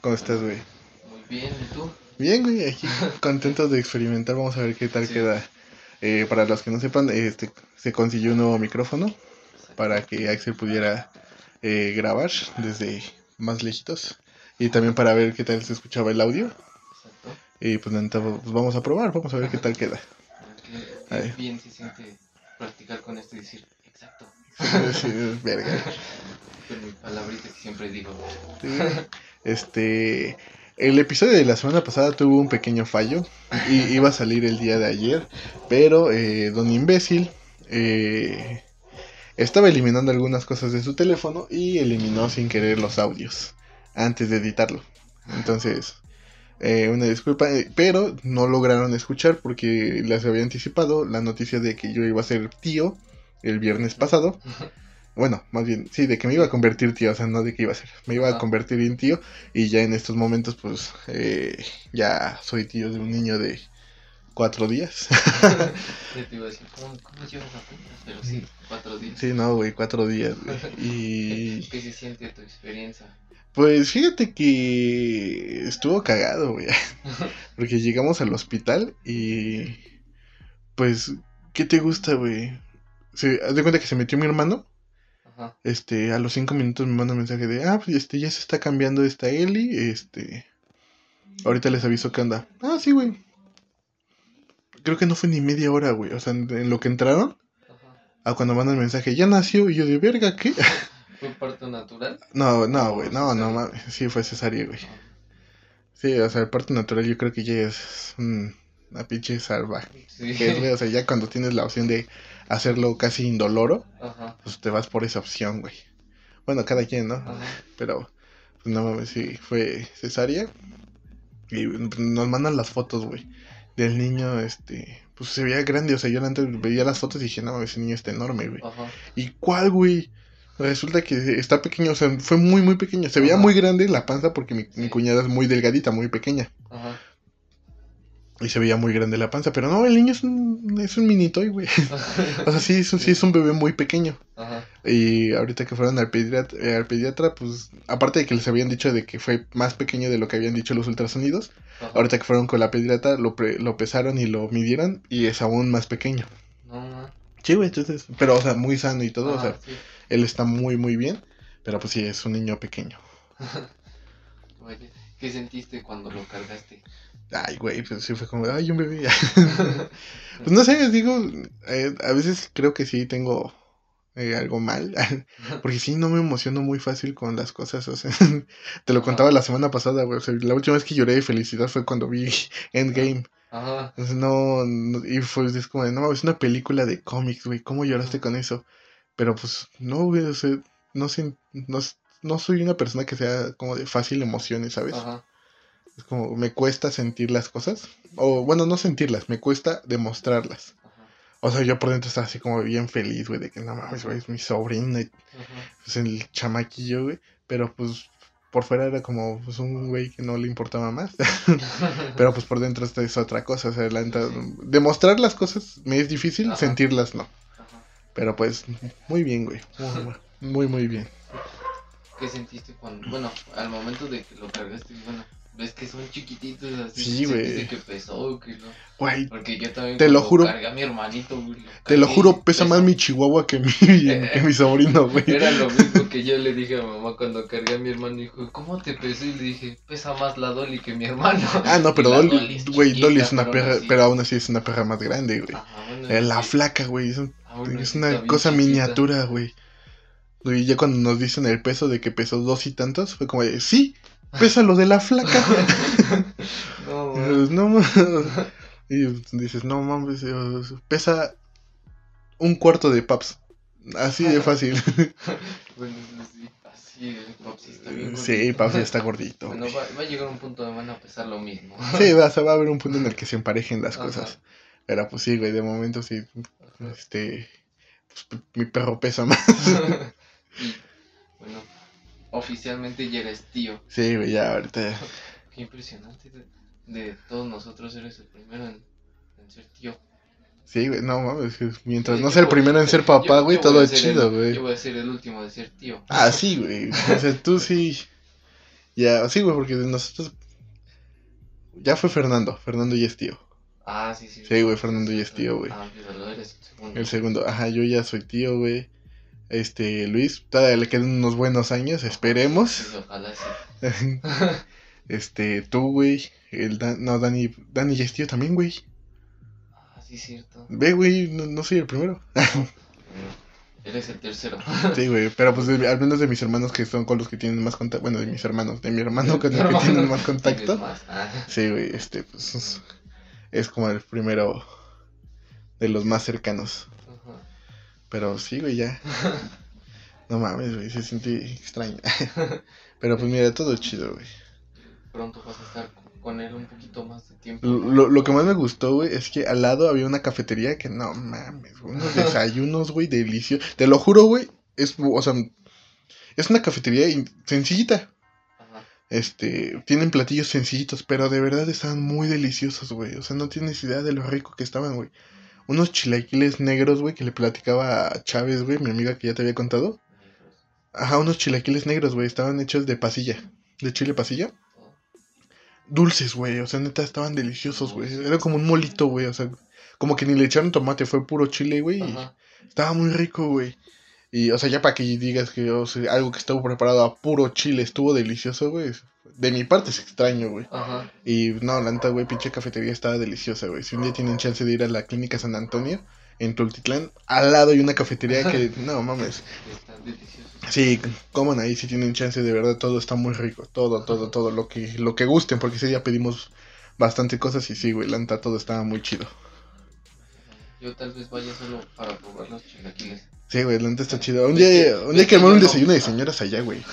¿Cómo estás, güey? Muy bien, ¿y tú? Bien, güey, aquí contentos de experimentar. Vamos a ver qué tal Sí. queda. Eh, para los que no sepan, este se consiguió un nuevo micrófono para que Axel pudiera eh, grabar desde más lejitos. Y también para ver qué tal se escuchaba el audio. Exacto. Y pues, neta, pues, vamos a probar, vamos a ver qué tal queda. Qué, bien se siente practicar con esto y decir, exacto. Sí, verga. Con mi palabrita que siempre digo. Sí. Este, el episodio de la semana pasada tuvo un pequeño fallo y iba a salir el día de ayer, pero eh, Don Imbécil eh, estaba eliminando algunas cosas de su teléfono y eliminó sin querer los audios antes de editarlo. Entonces, eh, una disculpa, eh, pero no lograron escuchar porque les había anticipado la noticia de que yo iba a ser tío el viernes pasado. Bueno, más bien, sí, de que me iba a convertir tío, o sea, no de que iba a ser. Me iba a convertir en tío y ya en estos momentos, pues, eh, ya soy tío de un niño de cuatro días. Te iba a decir, ¿cómo, cómo llevas apenas? Pero sí, cuatro días. sí, no, güey, cuatro días, güey. ¿Qué, Y qué se siente tu experiencia? pues fíjate que estuvo cagado, güey. Porque llegamos al hospital y, pues, ¿qué te gusta, güey? Se, haz de cuenta que se metió mi hermano. Ajá. Este, a los cinco minutos me manda un mensaje de, ah, pues este, ya se está cambiando esta Eli, este, ahorita les aviso que anda. Ah, sí, güey. Creo que no fue ni media hora, güey, o sea, en, lo que entraron, Ajá. a cuando mandan el mensaje, ya nació, y yo de, verga, ¿qué? ¿Fue parto natural? No, no, güey, no, no, mames, sí fue cesárea, güey. No. Sí, o sea, el parto natural yo creo que ya es mm, una pinche salvaje, Sí. güey, o sea, ya cuando tienes la opción de hacerlo casi indoloro, Ajá. pues te vas por esa opción, güey. Bueno, cada quien, ¿no? Ajá. Pero, pues no mames, sí, fue cesárea. Y nos mandan las fotos, güey. Del niño, este, pues se veía grande. O sea, yo antes veía las fotos y dije, no mames, ese niño está enorme, güey. Ajá. ¿Y cuál, güey? Resulta que está pequeño, o sea, fue muy, muy pequeño. Se veía muy grande la panza porque mi, mi cuñada es muy delgadita, muy pequeña. Ajá. Y se veía muy grande la panza. Pero no, el niño es un, es un mini toy, güey. O sea, sí, es un- sí es un bebé muy pequeño. Ajá. Y ahorita que fueron al pediatra, eh, al pediatra, pues aparte de que les habían dicho de que fue más pequeño de lo que habían dicho los ultrasonidos, Ajá. ahorita que fueron con la pediatra lo, pre- lo pesaron y lo midieron y es aún más pequeño. No, no. Sí, güey, entonces, pero o sea, muy sano y todo, o Ajá, sea, sí. él está muy, muy bien, pero pues sí, es un niño pequeño. Oye, ¿qué sentiste cuando lo cargaste? Ay, güey, pues sí fue como, ay, un bebé. pues no sé, digo, eh, a veces creo que sí tengo eh, algo mal, porque sí, no me emociono muy fácil con las cosas, o sea, te lo Ajá. contaba la semana pasada, güey, o sea, la última vez que lloré de felicidad fue cuando vi Endgame, Ajá. entonces no, no- y fue es como, de, no, es una película de cómics, güey, ¿cómo lloraste con eso? Pero pues, no, güey, o sea, no sé, no, no soy una persona que sea como de fácil emociones, ¿sabes? Ajá. Es como, me cuesta sentir las cosas. O bueno, no sentirlas, me cuesta demostrarlas. O sea, yo por dentro estaba así como bien feliz, güey, de que no mames, güey, es mi sobrino, y, pues el chamaquillo, güey. Pero pues por fuera era como pues, un güey que no le importaba más. Pero pues por dentro esta es otra cosa. O sea, la neta, demostrar las cosas me es difícil, Ajá. sentirlas no. Ajá. Pero pues muy bien, güey. Muy, muy, muy bien. ¿Qué sentiste cuando, bueno, al momento de que lo cargaste, bueno, ves que son chiquititos así? Sí, güey. ¿Sentiste que pesó, que no? Güey, Porque yo también Te lo juro. cargué a mi hermanito, güey, te lo juro, pesa más mi chihuahua que mi, que mi sobrino, güey. Era lo mismo que yo le dije a mamá cuando cargué a mi hermano. Dijo, ¿cómo te pesó? Y le dije, pesa más la Dolly que mi hermano. Ah, no, pero Dolly, güey, Dolly es una perra, así- pero aún así es una perra más grande, güey. Bueno, Eh, La flaca, güey, es, un- una cosa chiquita. miniatura, güey. Y ya cuando nos dicen el peso de que pesó dos y tantos, fue como de, sí, pesa lo de la flaca. No, Y man. dices, no, ma- y dices, no mames, eh, pesa un cuarto de paps. Así de fácil. Bueno, sí, así, el Popsi está bien sí, paps está gordito. Bueno, va, va a llegar un punto donde van a pesar lo mismo. Sí, va, o sea, va a haber un punto en el que se emparejen las Ajá. cosas. Pero pues sí, güey, de momento sí, este, pues, mi perro pesa más. y, bueno, oficialmente ya eres tío. Sí, güey, ya ahorita. Qué impresionante. De, de todos nosotros eres el primero en, en ser tío. Sí, güey, no mames, mientras Sí, no sea el primero en ser papá, güey, todo es chido, güey. Yo voy a ser el último de ser tío. Ah, sí, güey. O sea, tú sí. Ya, sí, güey, porque de nosotros. Ya fue Fernando. Fernando ya es tío. Ah, sí, sí. Sí, güey, Fernando ya es tío, güey. Ah, olvídalo, eres el segundo. El segundo, ajá, yo ya soy tío, güey. Este, Luis, todavía le quedan unos buenos años, esperemos. Ojalá sí. este, tú, güey. El Dan- no, Dani, Dani ya es tío también, güey. Ah, sí, cierto. Ve, güey, no, no soy el primero. Eres el tercero. Sí, güey, pero pues de- al menos de mis hermanos que son con los que tienen más contacto. Bueno, de mis hermanos, de mi hermano con el que tienen más contacto. más. Ah, Sí, güey, este, pues es, es como el primero de los más cercanos. Pero sí, güey, ya. No mames, güey, se siente extraño. Pero pues mira, todo chido, güey. Pronto vas a estar con él un poquito más de tiempo. Lo, lo que más me gustó, güey, es que al lado había una cafetería que no mames, güey, unos desayunos, güey, deliciosos. Te lo juro, güey, es, o sea, es una cafetería sencillita. Ajá. Este, tienen platillos sencillitos, pero de verdad estaban muy deliciosos, güey. O sea, no tienes idea de lo rico que estaban, güey. Unos chilaquiles negros, güey, que le platicaba a Chávez, güey, mi amiga que ya te había contado. Ajá, unos chilaquiles negros, güey, estaban hechos de pasilla, de chile pasilla. Dulces, güey, o sea, neta, estaban deliciosos, güey. Era como un molito, güey, o sea, como que ni le echaron tomate, fue puro chile, güey. Estaba muy rico, güey. Y, o sea, ya para que digas que o sea, algo que estuvo preparado a puro chile estuvo delicioso, güey. De mi parte es extraño, güey. Ajá. Y no, la neta, güey, pinche cafetería estaba deliciosa, güey. Si un día tienen chance de ir a la clínica San Antonio, en Tultitlán, al lado hay una cafetería que, no mames. Está delicioso. Sí, coman ahí si tienen chance, de verdad, todo está muy rico. Todo, todo, todo, lo que, lo que gusten, porque ese día pedimos bastante cosas y sí, güey, la neta, todo estaba muy chido. Yo tal vez vaya solo para probar los chilaquiles. Sí, güey, la neta está chido. Un día, un día que armar un no- desayuno de señoras allá, güey.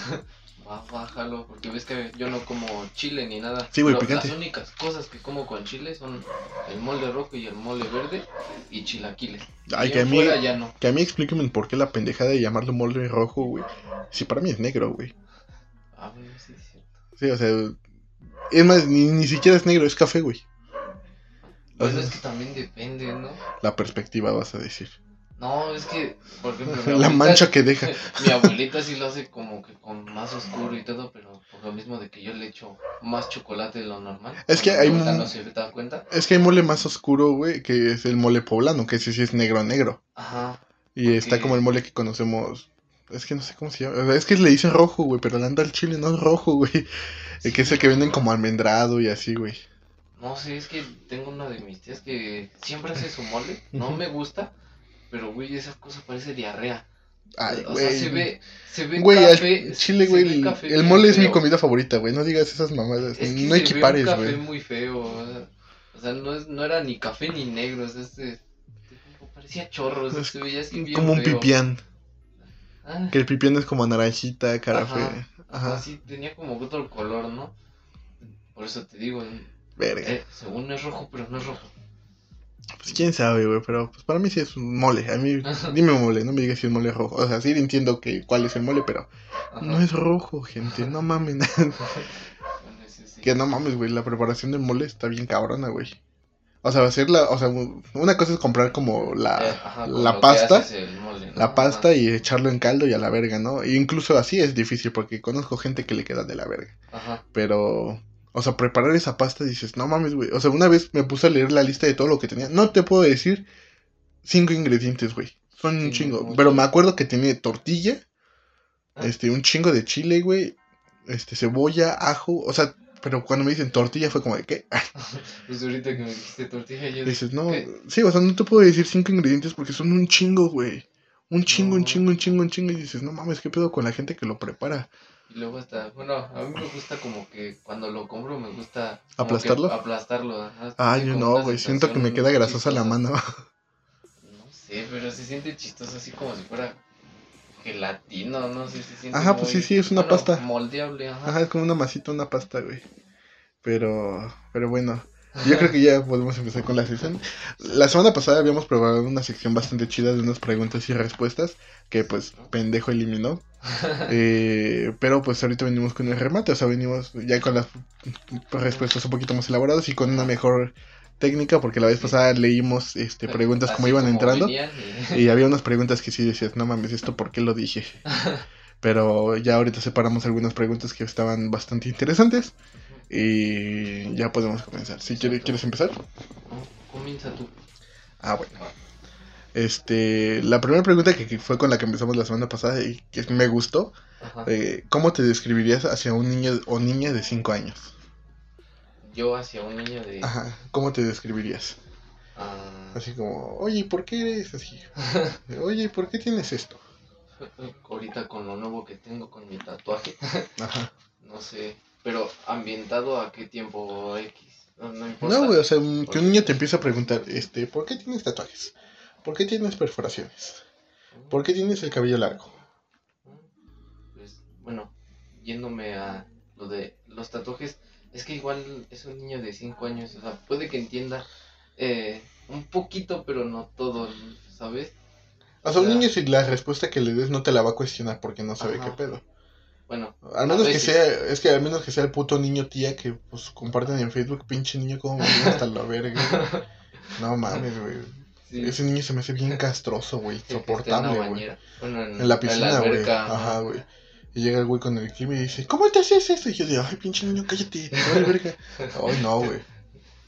Bájalo, porque ves que yo no como chile ni nada. Sí, güey, picante. Las únicas cosas que como con chile son el mole rojo y el mole verde y chilaquiles. Ay, Y que a mí, ya no. que a mí explíquenme por qué la pendejada de llamarlo mole rojo, güey. Si para mí es negro, güey. Ah, bueno, sí, es cierto. Sí, o sea, es más, ni, ni siquiera es negro, es café, güey. O Bueno, sea, es que también depende, ¿no? la perspectiva vas a decir. No, es que, por ejemplo, mi La mancha que deja. Mi abuelita sí lo hace como que con más oscuro y todo, pero por lo mismo de que yo le echo más chocolate de lo normal. Es que hay no se da cuenta. Es que hay mole más oscuro, güey, que es el mole poblano, que ese sí es negro negro. Ajá. Y está como el mole que conocemos. Es que no sé cómo se llama. o sea, Es que le dicen rojo, güey, pero la anda el chile no es rojo, güey. El que es el que venden como almendrado y así, güey. No sé, es que tengo una de mis tías que siempre hace su mole. No me gusta, pero güey, esa cosa parece diarrea. Ay, o sea, se güey. ve, se ve Güey, café. chile, se güey, ve el, café el bien mole es mi comida favorita, güey. No digas esas mamadas. Es que no se equipares, ve un café güey. muy feo. O sea, no, es, no era ni café ni negro. O sea, este, parecía chorro. O sea, Es se veía así bien Como un feo. pipián. Ah, Que el pipián es como naranjita, cara Ajá. ajá, Ajá. sí, tenía como otro color, ¿no? Por eso te digo, Verga. eh, según es rojo, pero no es rojo. Pues quién sabe, güey. Pero pues para mí sí es un mole. A mí, dime mole, no me digas si es mole rojo. O sea, sí entiendo que cuál es el mole, pero Ajá. no es rojo, gente. No mamen. Bueno, ese sí. que no mames, güey. La preparación del mole está bien cabrona, güey. O sea, hacerla, o sea, una cosa es comprar como la, Eh, ajá, la pasta. La Ajá. pasta y echarlo en caldo y a la verga, ¿no? E incluso así es difícil porque conozco gente que le queda de la verga. Ajá. Pero, o sea, preparar esa pasta dices, no mames, güey. O sea, una vez me puse a leer la lista de todo lo que tenía. No te puedo decir cinco ingredientes, güey. Son un chingo. Pero me acuerdo que tenía tortilla, Ah. este, un chingo de chile, güey. Este, cebolla, ajo. O sea, pero cuando me dicen tortilla fue como de qué. Pues ahorita que me dijiste tortilla, yo dices, no. ¿qué? Sí, o sea, no te puedo decir cinco ingredientes porque son un chingo, güey. Un chingo, un chingo, un chingo, un chingo. Y dices, no mames, ¿qué pedo con la gente que lo prepara? Y luego hasta, bueno, a mí me gusta como que cuando lo compro me gusta ¿Aplastarlo? aplastarlo. ajá, Ay, tiene yo no, güey. Siento que me queda grasosa la mano. No sé, pero se siente chistoso así como si fuera gelatino, no sé, se siente Ajá, pues sí, sí, es una bueno, pasta. moldeable, ajá. Ajá, es como una masita, una pasta, güey. Pero, pero bueno. Yo creo que ya podemos empezar con la sección. La semana pasada habíamos probado una sección bastante chida de unas preguntas y respuestas que pues pendejo eliminó. Eh, pero pues ahorita venimos con el remate, o sea, venimos ya con las respuestas un poquito más elaboradas y con una mejor técnica porque la vez pasada leímos este preguntas como iban entrando venían y- y había unas preguntas que sí decías, no mames, esto por qué lo dije. Pero ya ahorita separamos algunas preguntas que estaban bastante interesantes. Y ya podemos comenzar. Si quieres, ¿quieres empezar? Comienza tú. Ah, bueno. Este, la primera pregunta que, que fue con la que empezamos la semana pasada y que me gustó, eh, ¿cómo te describirías hacia un niño o niña de 5 años? Yo hacia un niño de... Ajá, ¿cómo te describirías? ah, Así como, oye, ¿y ¿por qué eres así? Oye, ¿y ¿por qué tienes esto? ahorita con lo nuevo que tengo con mi tatuaje, Ajá. no sé, pero ambientado a qué tiempo X, no, no importa. No, güey, o sea, que un niño te empieza a preguntar, este, ¿por qué tienes tatuajes? ¿Por qué tienes perforaciones? ¿Por qué tienes el cabello largo? Pues, bueno, yéndome a lo de los tatuajes, es que igual es un niño de 5 años, o sea, puede que entienda eh, un poquito, pero no todo, ¿sabes? O sea, un niño si la respuesta que le des no te la va a cuestionar porque no sabe Ajá. qué pedo. Bueno, Al menos que sea, es que al menos que sea el puto niño tía que pues comparten en Facebook, pinche niño como hasta la verga. No mames, güey. sí, Ese niño se me hace bien castroso, güey. la güey. Bueno, en, En la piscina, güey. Ajá, güey. Y llega el güey con el kim y dice, ¿cómo te haces eso? Y yo digo, ay, pinche niño, cállate, te verga. Ay, no, güey.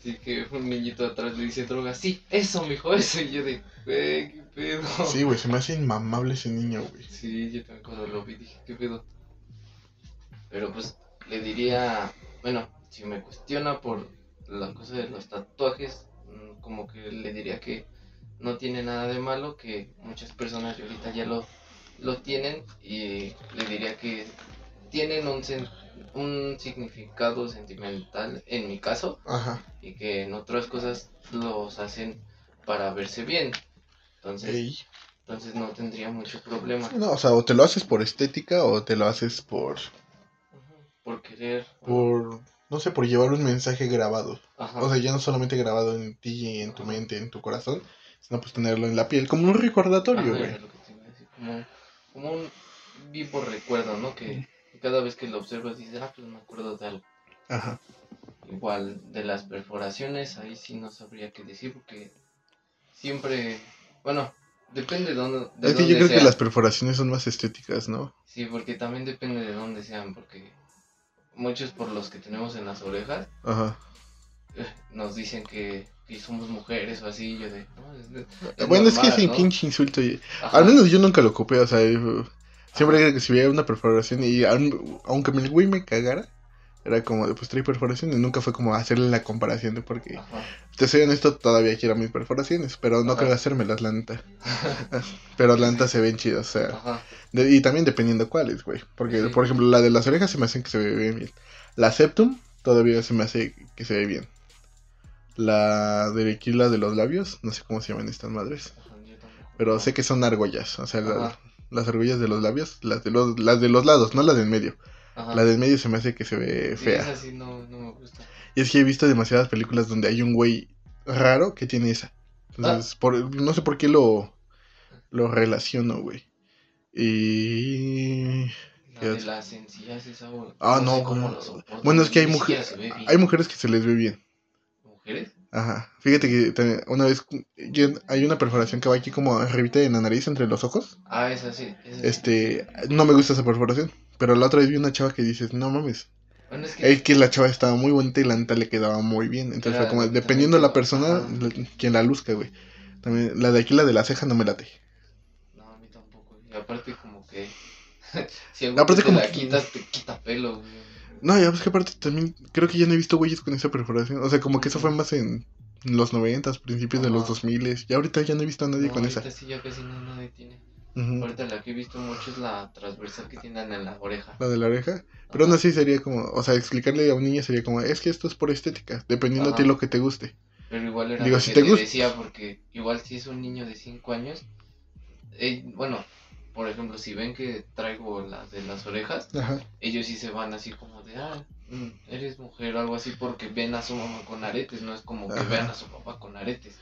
Sí, que un niñito atrás le dice droga, sí, eso, mijo, eso. Y yo de, güey, qué pedo. Sí, güey, se me hace inmamable ese niño, güey. Sí, yo también cuando lo vi dije, ¿qué pedo? Pero pues le diría, bueno, si me cuestiona por la cosa de los tatuajes, mm, como que le diría que no tiene nada de malo, que muchas personas ahorita ya lo, lo tienen y le diría que tienen un, sen- un significado sentimental en mi caso Ajá. y que en otras cosas los hacen para verse bien. Entonces, Ey. entonces no tendría mucho problema. No, o sea, o te lo haces por estética o te lo haces por, por querer. por, no sé, por llevar un mensaje grabado. Ajá. O sea, ya no solamente grabado en ti, en tu mente, en tu corazón, sino pues tenerlo en la piel, como un recordatorio, Ajá, güey. era lo que te iba a decir, como, como un vivo recuerdo, ¿no? Que, cada vez que lo observas dices, ah, pues me acuerdo de algo. Ajá. Igual de las perforaciones, ahí sí no sabría qué decir porque siempre, bueno, depende de dónde. De Es que yo creo que las perforaciones son más estéticas, ¿no? Sí, porque también depende de dónde sean, porque muchos por los que tenemos en las orejas Ajá. nos dicen que, que somos mujeres o así, yo de, no, es, de- es bueno, es que normal, ese ¿no? pinche insulto. y- Ajá. Al menos yo nunca lo ocupé, o sea, yo- siempre que si veía una perforación y aun- aunque el güey me cagara, era como de pues trae perforación y nunca fue como hacerle la comparación de porque, Ajá. te soy honesto, todavía quiero mis perforaciones, pero no Ajá. creo hacérmelas, la neta. Pero la neta se ven chidas, o sea, Ajá. de- y también dependiendo cuáles, güey. Porque, Sí. por ejemplo, la de las orejas se me hacen que se ve bien. La septum todavía se me hace que se ve bien. La de aquí, la de los labios, no sé cómo se llaman estas madres. Pero sé que son argollas, o sea, la- las argollas de los labios, las de los, las de los lados, no las del medio. Ajá. La del medio se me hace que se ve Sí, fea. esa sí no, no me gusta. Y es que he visto demasiadas películas donde hay un güey raro que tiene esa. Entonces, Ah. por, no sé por qué lo, lo relaciono, güey. Y... La ¿Qué de las encías, esa, güey, Ah, no, cómo lo Bueno, es que hay, ni mujer- siquiera se ve bien. hay mujeres que se les ve bien. ¿Mujeres? Ajá. Fíjate que una vez yo- hay una perforación que va aquí como arribita en la nariz, entre los ojos. Ah, esa sí. esa sí. Este, no me gusta esa perforación. Pero la otra vez vi una chava que dices, no mames. Bueno, es que... Es que la chava estaba muy bonita y la neta le quedaba muy bien. Entonces Era fue como, dependiendo de la persona, la- quien la luzca, güey. También, la de aquí, la de la ceja, no me late. No, a mí tampoco. Y aparte como que... si algo Aparte te como la quitas, te quita pelo, güey. No, ya ves que aparte también, creo que ya no he visto güeyes con esa perforación. O sea, como que eso fue más en los noventas, principios de los Ajá. dos miles. Y ahorita ya no he visto a nadie No, con esa. sí ya casi no nadie tiene. Ahorita la que he visto mucho es la transversal que tienen en la oreja. La de la oreja. Pero aún así sería como, o sea, explicarle a un niño sería como, es que esto es por estética, dependiendo a ti Ajá. lo que te guste. Pero igual era Digo, lo si que te te, gusta- decía, porque igual si es un niño de 5 años, eh, bueno, por ejemplo, si ven que traigo las de las orejas, Ajá. ellos sí se van así como de, ah, mm, eres mujer o algo así, porque ven a su mamá con aretes, no es como que Ajá. vean a su papá con aretes.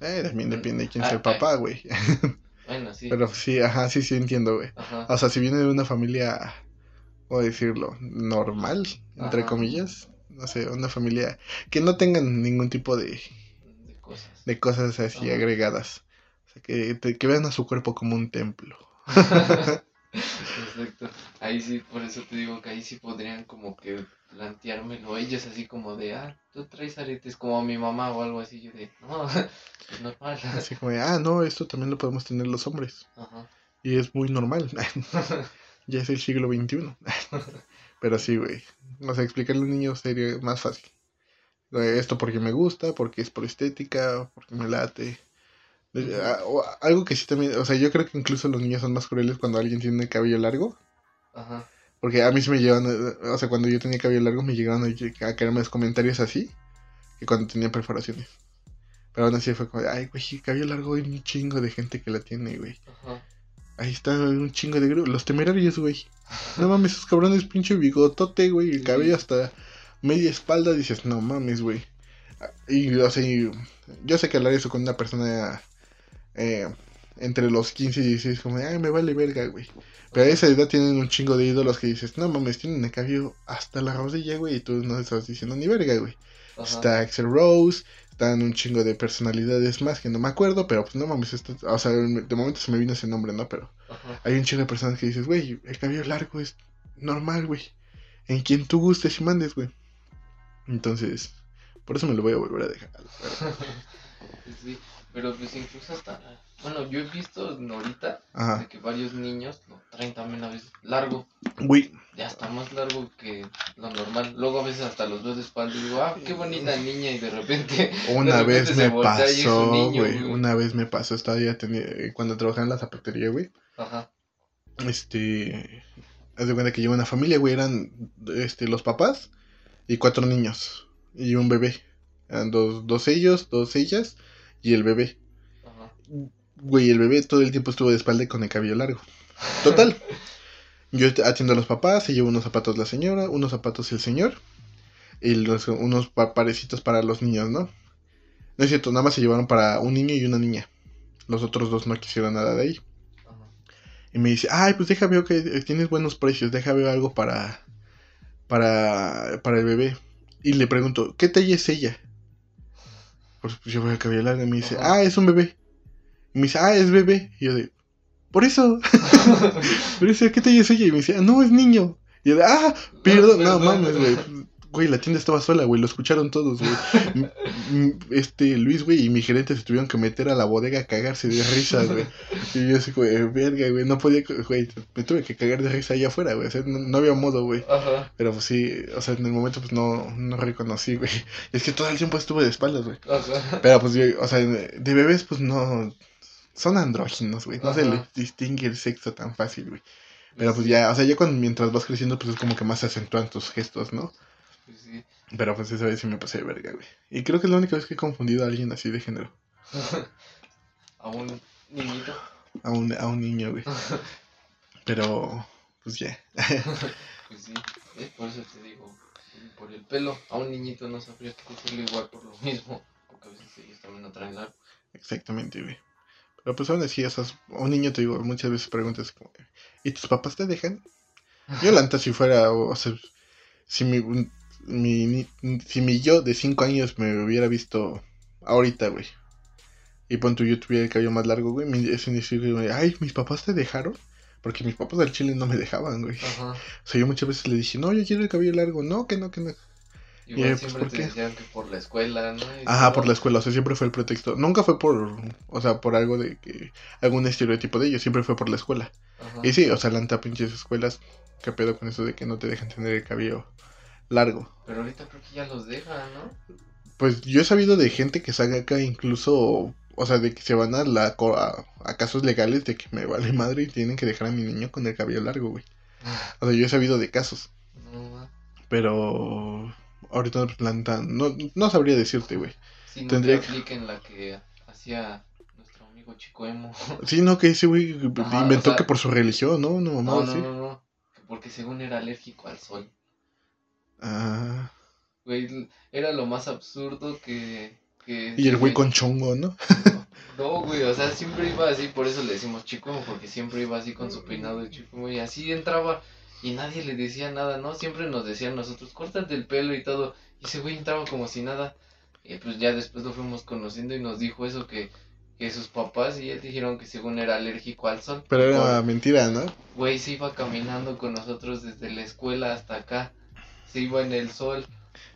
Eh, también depende de quién sea el papá, güey. Bueno, sí. Pero sí, ajá, sí, sí entiendo, güey. Ajá. O sea, si viene de una familia, ¿cómo decirlo? Normal, entre Ajá. comillas. No sé, una familia que no tengan ningún tipo de, De cosas. de cosas así Ajá. agregadas. O sea, que, te- que vean a su cuerpo como un templo. Exacto. Ahí sí, por eso te digo que ahí sí podrían como que planteármelo ellos así como de, ah, tú traes aretes como mi mamá o algo así. Yo de, no, es normal. Así como, de, ah, no, esto también lo podemos tener los hombres. Ajá. Y es muy normal. ya es el siglo XXI. Pero sí, güey. O sea, explicarle a un niño sería más fácil. Esto porque me gusta, porque es por estética, porque me late. Eh, ah, Algo que sí también, o sea, yo creo que incluso los niños son más crueles cuando alguien tiene el cabello largo. Ajá. Porque a mí sí me llevan, eh, o sea, cuando yo tenía cabello largo me llegaron a, caerme los comentarios así, que cuando tenía perforaciones. Pero aún así fue como, ay, güey, cabello largo hay un chingo de gente que la tiene, güey. Ajá. Ahí está un chingo de grupos. Los temerarios, güey. No mames, esos cabrones, pinche bigotote, güey. El cabello hasta media espalda. Dices, no mames, güey. Y, o sea, y yo sé que hablar eso con una persona eh, entre los 15 y 16, como, ay, me vale verga, güey. Pero a esa edad tienen un chingo de ídolos que dices, no mames, tienen el cabello hasta la rodilla, güey. Y tú no estás diciendo ni verga, güey. Ajá. Está Axel Rose, están un chingo de personalidades más que no me acuerdo, pero pues no mames, esto, o sea, de momento se me vino ese nombre, ¿no? Pero Ajá. hay un chingo de personas que dices, güey, el cabello largo es normal, güey. En quien tú gustes y mandes, güey. Entonces, por eso me lo voy a volver a dejar. Sí, pero pues incluso hasta, bueno, yo he visto ahorita de Ajá. que varios niños lo traen también a veces largo, Güey, ya está más largo que lo normal. Luego a veces hasta los veo de espalda y digo, ah, qué bonita niña, y de repente, una De repente vez me pasó, güey. Una vez me pasó, estaba ya tenía, cuando trabajaba en la zapatería, güey. ajá, Este, haz de cuenta que lleva una familia, güey, eran este, los papás y cuatro niños y un bebé. Eran dos, dos ellos, dos ellas y el bebé. ajá, Güey, el bebé todo el tiempo estuvo de espalda y con el cabello largo. Total. Yo atiendo a los papás, se lleva unos zapatos la señora, unos zapatos el señor y los, unos pa- parecitos para los niños, ¿no? No es cierto, nada más se llevaron para un niño y una niña. Los otros dos no quisieron nada de ahí. ajá. Y me dice, ay, pues deja veo que tienes buenos precios, deja veo algo para, para, para el bebé. Y le pregunto, ¿qué talla es ella? Pues, pues yo veo el cabello largo y me dice, Ajá. ah, es un bebé. Y me dice, ah, es bebé. Y yo de, por eso. Pero dice, ¿qué talla es ella? Y me dice, "Ah, no, es niño. Y yo de, ah, perdón, no, perdón. mames, güey. Güey, la tienda estaba sola, güey, lo escucharon todos, güey. Este, Luis, güey, y mi gerente se tuvieron que meter a la bodega a cagarse de risa, güey. Y yo así, güey, verga, güey, no podía, güey, me tuve que cagar de risa allá afuera, güey, o sea, no, no había modo, güey. Ajá, Pero pues sí, o sea, en el momento pues no, no reconocí, güey. Es que todo el tiempo estuve de espaldas, güey. ajá. Pero pues, o sea, de bebés pues no, son andróginos, güey. No se les distingue el sexo tan fácil, güey. Pero pues ya, o sea, ya cuando mientras vas creciendo pues es como que más se acentúan tus gestos, ¿no? Pues sí. Pero pues esa vez sí me pasé de verga, güey. Y creo que es la única vez que he confundido a alguien así de género. A un niñito. A un, a un niño, güey. Pero, pues ya. Pues sí, eh, por eso te digo, por el pelo, a un niñito no sabría que decirle igual por lo mismo, porque a veces ellos también no traen largo. Exactamente, güey. Pero pues aún así, sea, a un niño te digo, muchas veces preguntas como, ¿y tus papás te dejan? Yo la neta si fuera, o, o sea, si mi, mi, si mi yo de 5 años me hubiera visto ahorita, güey. Y pon tú, yo tuviera el cabello más largo, güey. Mi, ese inicio, güey, ay, ¿mis papás te dejaron? Porque mis papás del chile no me dejaban, güey. Ajá. O sea, yo muchas veces le dije, no, yo quiero el cabello largo. No, que no, que no. Eh, pues, siempre ¿por te decían que por la escuela, ¿no? Y Ajá, todo. por la escuela, o sea, siempre fue el pretexto. Nunca fue por, o sea, por algo de que, algún estereotipo de ellos, siempre fue por la escuela. Ajá. Y sí, o sea, la neta, pinches escuelas, qué pedo con eso de que no te dejan tener el cabello largo. Pero ahorita creo que ya los dejan, ¿no? Pues yo he sabido de gente que saca acá incluso, o sea, de que se van a, la, a, a casos legales de que me vale madre y tienen que dejar a mi niño con el cabello largo, güey. O sea, yo he sabido de casos, No, pero ahorita, la neta, no, no sabría decirte, güey. Sí, no Tendría te que- apliquen la que hacía nuestro amigo Chico Emo. Sí, no, que ese güey inventó o sea- que por su religión, ¿no? No, no, no, no. que Porque según era alérgico al sol. Ah, Güey, era lo más absurdo que... que y el güey con chongo, ¿no? No, güey, o sea, siempre iba así, por eso le decimos chico, porque siempre iba así con su peinado de chico, y así entraba y nadie le decía nada, ¿no? Siempre nos decían nosotros, córtate el pelo y todo, y ese güey entraba como si nada, y pues ya después lo fuimos conociendo y nos dijo eso que, que sus papás y él dijeron que según era alérgico al sol. Pero era mentira, ¿no? Güey, se iba caminando con nosotros desde la escuela hasta acá. Se iba en el sol.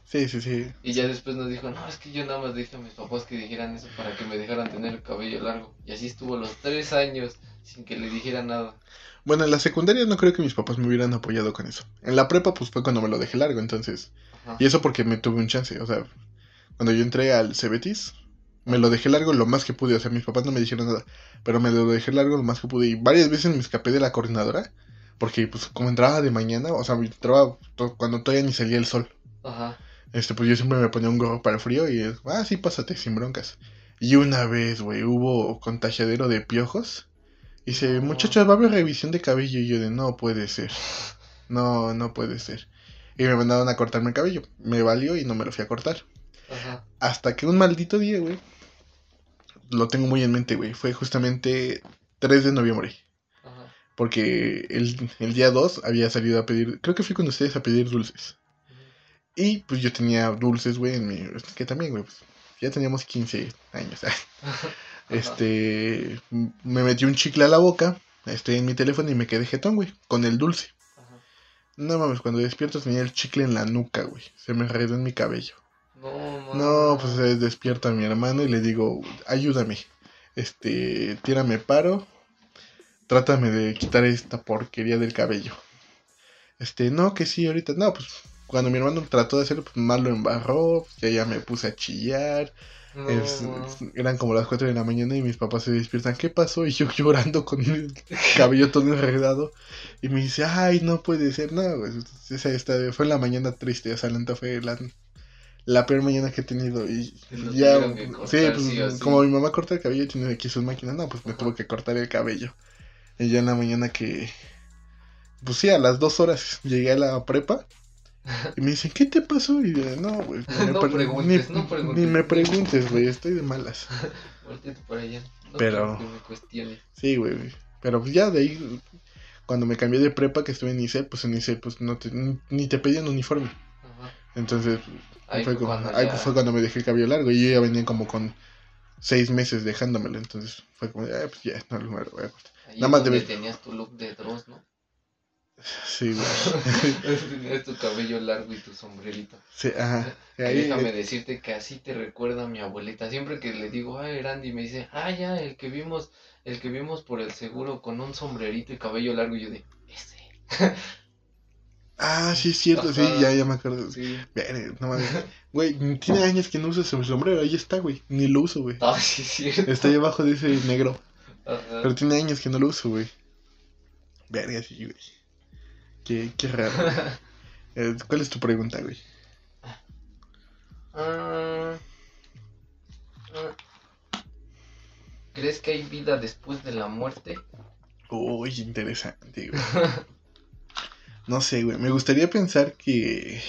Sí, sí, sí. Y ya después nos dijo, no, es que yo nada más dije a mis papás que dijeran eso para que me dejaran tener el cabello largo. Y así estuvo los tres años sin que le dijera nada. Bueno, en la secundaria no creo que mis papás me hubieran apoyado con eso. En la prepa, pues fue cuando me lo dejé largo, entonces. Ajá. Y eso porque me tuve un chance. O sea, cuando yo entré al Cebetis, me lo dejé largo lo más que pude. O sea, mis papás no me dijeron nada. Pero me lo dejé largo lo más que pude. Y varias veces me escapé de la coordinadora. Porque, pues, como entraba de mañana, o sea, entraba cuando todavía ni salía el sol. Ajá. Este, pues yo siempre me ponía un gorro para el frío y, ah, sí, pásate, sin broncas. Y una vez, güey, hubo contagiadero de piojos. Y dice, No. muchachos, va a haber revisión de cabello. Y yo de, no puede ser. No, no puede ser. Y me mandaron a cortarme el cabello. Me valió y no me lo fui a cortar. Ajá. Hasta que un maldito día, güey. Lo tengo muy en mente, güey. Fue justamente 3 de noviembre. Porque el, el día 2 había salido a pedir, creo que fui con ustedes a pedir dulces. Y pues yo tenía dulces, güey, en mi... Que también, güey, pues ya teníamos 15 años. Este... Me metí un chicle a la boca, estoy en mi teléfono y me quedé jetón, güey, con el dulce. No mames, cuando despierto tenía el chicle en la nuca, güey. Se me enredó en mi cabello. No, No, pues despierta a mi hermano y le digo, ayúdame. Este, tírame paro. Trátame de quitar esta porquería del cabello. Este, no, que sí, ahorita. No, pues cuando mi hermano trató de hacerlo, pues más lo embarró. Ya ya me puse a chillar. no, Es- no. eran como las 4 de la mañana y mis papás se despiertan. ¿Qué pasó? Y yo llorando con el cabello todo enredado. Y me dice, ay, no puede ser. No, pues, esa, esta, fue la mañana triste. O sea, la neta fue la, la peor mañana que he tenido. Y ya, sí, pues sí como mi mamá corta el cabello y tiene aquí sus máquinas, no, pues me Ajá. tuvo que cortar el cabello. Y ya en la mañana que, pues sí, a las dos horas llegué a la prepa. Y me dicen, ¿qué te pasó? Y yo, no, güey. No pre- preguntes, ni, no preguntes. Ni me preguntes, güey, estoy de malas. Para allá. No Pero- que me cuestione. Sí, güey. Pero pues ya de ahí, cuando me cambié de prepa, que estuve en ICE, pues en ICE, pues no te, ni, ni te pedían uniforme. Ajá. Entonces, Ahí fue, fue como- cuando ahí ya- fue cuando me dejé el cabello largo. Y yo ya venía como con seis meses dejándomelo. Entonces, fue como, ah, pues ya, no lo voy a cortar. Ahí Nada es más donde debe- tenías tu look de Dross, ¿no? Sí, güey. tenías tu cabello largo y tu sombrerito. Sí, ajá. Y Ahí, déjame eh, decirte que así te recuerda a mi abuelita. Siempre que le digo, ay, Randy, me dice, ah, ya, el que vimos, el que vimos por el seguro con un sombrerito y cabello largo. Y yo de, ese. Ah, sí, es cierto, sí, ya, ya me acuerdo. Sí. No mames. Güey, tiene años que no uso ese sombrero. Ahí está, güey. Ni lo uso, güey. Ah, sí, sí. Está ahí abajo de ese negro. Ajá. Pero tiene años que no lo uso, güey. Verga, sí, güey. Qué, qué raro. Eh, ¿Cuál es tu pregunta, güey? Ah, ah. ¿Crees que hay vida después de la muerte? Uy, interesante, güey. No sé, güey. Me gustaría pensar que,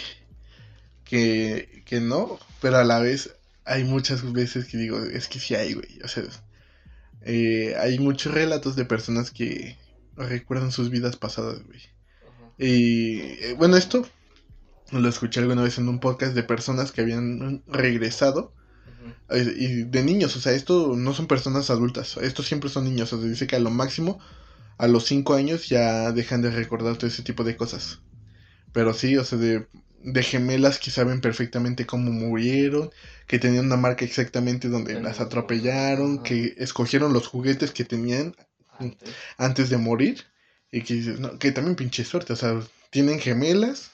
que. que no, pero a la vez hay muchas veces que digo, es que sí hay, güey. O sea, eh, hay muchos relatos de personas que recuerdan sus vidas pasadas, güey. Y eh, bueno, esto lo escuché alguna vez en un podcast de personas que habían regresado eh, y de niños, o sea, esto no son personas adultas, estos siempre son niños, o sea, dice que a lo máximo a los 5 años ya dejan de recordar todo ese tipo de cosas. Pero sí, o sea, de, de gemelas que saben perfectamente cómo murieron, que tenían una marca exactamente donde las atropellaron, ajá. que escogieron los juguetes que tenían Antes. antes de morir. Y que dices, no, que también pinche suerte, o sea, tienen gemelas,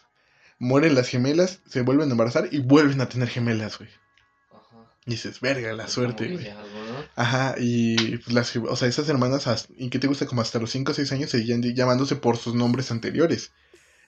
mueren las gemelas, se vuelven a embarazar y vuelven a tener gemelas, güey. Ajá. Y dices, verga, la Es suerte, güey. que algo, ¿no? Ajá, y pues las, o sea, esas hermanas, ¿y qué te gusta? Como hasta los 5 o 6 años seguían llamándose por sus nombres anteriores.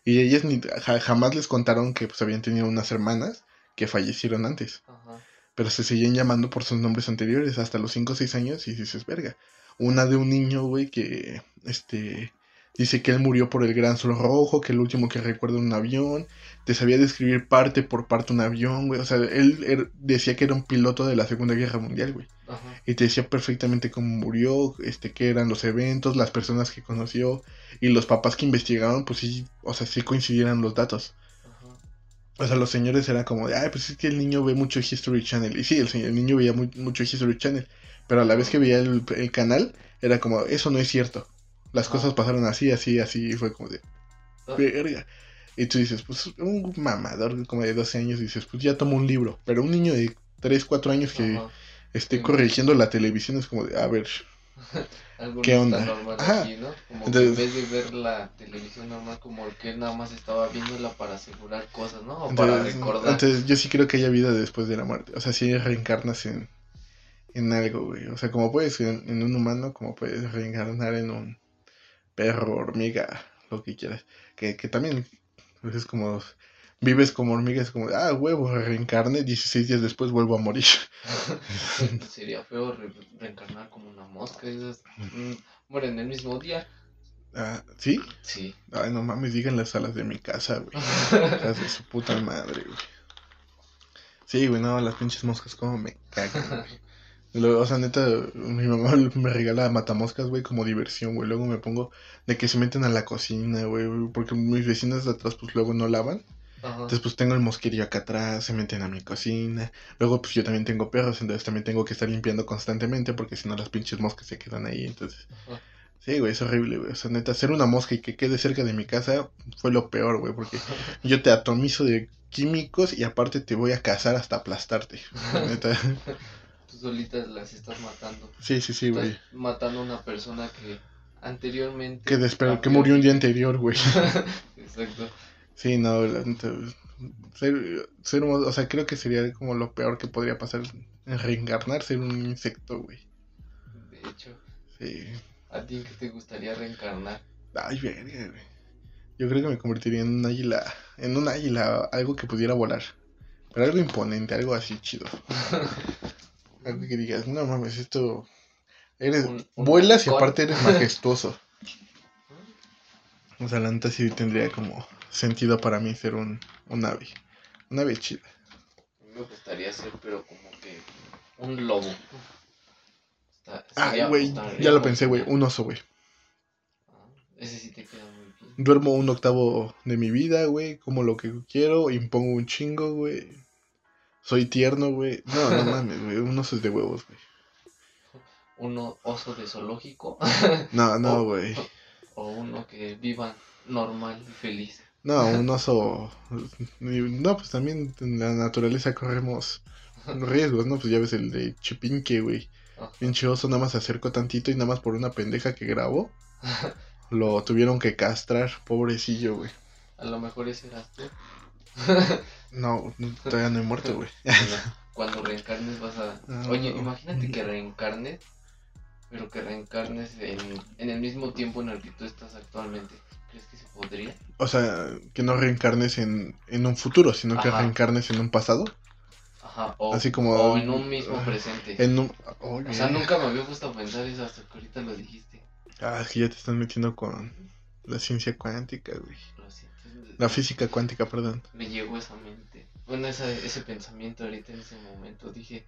Y ellas ni, ja- jamás les contaron que pues habían tenido unas hermanas que fallecieron antes. Ajá. Pero se seguían llamando por sus nombres anteriores hasta los 5 o 6 años y dices, verga. Una de un niño, güey, que, este, dice que él murió por el gran sol rojo, que el último que recuerda un avión, te sabía describir parte por parte un avión, güey. O sea, él, er- decía que era un piloto de la Segunda Guerra Mundial, güey. Ajá. Y te decía perfectamente cómo murió, este, qué eran los eventos, las personas que conoció, y los papás que investigaron, pues sí, o sea, sí coincidieran los datos. Ajá. O sea, los señores eran como de, ay, pues es que el niño ve mucho History Channel. Y sí, el, el niño veía muy- mucho History Channel. Pero a la vez que veía el, el canal, era como, eso no es cierto. Las cosas pasaron así, así, así. Y fue como de, Ah. verga. Y tú dices, pues un mamador como de 12 años, dices, pues ya tomo un libro. Pero un niño de 3, 4 años que Ajá. esté Sí. corrigiendo la televisión es como de, a ver, ¿Qué onda? está normal Ajá. aquí, ¿no? Como Entonces- que en vez de ver la televisión normal, como que él nada más estaba viéndola para asegurar cosas, ¿no? O para recordar. entonces, yo sí creo que haya vida después de la muerte. O sea, si reencarnas en, en algo, güey. O sea, como puedes en, en un humano, como puedes reencarnar en un perro, hormiga, lo que quieras. Que, que también pues, es como vives como hormiga, es como, ah, huevo, reencarne, 16 días después vuelvo a morir. Sería feo re- reencarnar como una mosca. Esas, mm, mueren el mismo día. Ah, ¿Sí? Sí. Ay, no mames, digan las salas de mi casa, güey. Hijas de su puta madre, güey. Sí, güey, no, las pinches moscas como me cagan, güey. Lo- o sea, neta, mi mamá me regala matamoscas, güey, como diversión, güey. Luego me pongo de que se meten a la cocina, güey, porque mis vecinos de atrás, pues luego no lavan. Ajá. Entonces, pues tengo el mosquerillo acá atrás, se meten a mi cocina. Luego, pues yo también tengo perros, entonces también tengo que estar limpiando constantemente, porque si no, las pinches moscas se quedan ahí. Entonces, Ajá. sí, güey, es horrible, güey. O sea, neta, hacer una mosca y que quede cerca de mi casa fue lo peor, güey, porque yo te atomizo de químicos y aparte te voy a cazar hasta aplastarte. Neta. Solitas las estás matando. Sí, sí, sí, güey. Estás matando a una persona que anteriormente. Que, que murió un día anterior, güey. Exacto. Sí, no, ser, ser un- o sea, creo que sería como lo peor que podría pasar en reencarnar, ser un insecto, güey. De hecho, Sí. ¿a ti qué te gustaría reencarnar? Ay, verga, güey. Yo creo que me convertiría en un águila, en un águila, algo que pudiera volar. Pero algo imponente, algo así chido. Algo que digas, no mames, esto... Eres, Un- un vuelas y aparte eres majestuoso. O sea, la neta sí tendría como sentido para mí ser un, un ave. Un ave chida. Me gustaría ser, pero como que un lobo. Está- sería- güey, ya lo pensé, güey, un oso, güey. Ah, Ese sí te queda muy bien. Duermo un octavo de mi vida, güey, como lo que quiero, impongo un chingo, güey. Soy tierno, güey. No, no mames, güey, un oso es de huevos, güey. Uno oso de zoológico No, no, güey. o uno que viva normal y feliz. No, un oso. No, pues también en la naturaleza corremos riesgos, ¿no? Pues ya ves el de Chipinque, güey. Pinche oso nada más se acercó tantito y nada más por una pendeja que grabó. Lo tuvieron que castrar, pobrecillo, güey. A lo mejor ese eras tú. No, todavía no he muerto, güey. Cuando reencarnes vas a... Ah. Oye, imagínate que reencarnes, pero que reencarnes en, en el mismo tiempo en el que tú estás actualmente. ¿Crees que se podría? O sea, que no reencarnes en, en un futuro, sino que reencarnes en un pasado. Ajá, o, Así como- o en un mismo presente. En un... O sea, nunca me había puesto a pensar eso hasta que ahorita lo dijiste. Ah, es que ya te están metiendo con la ciencia cuántica, güey. La física cuántica, perdón. Me llegó esa mente. Bueno, esa, ese pensamiento ahorita en ese momento. Dije,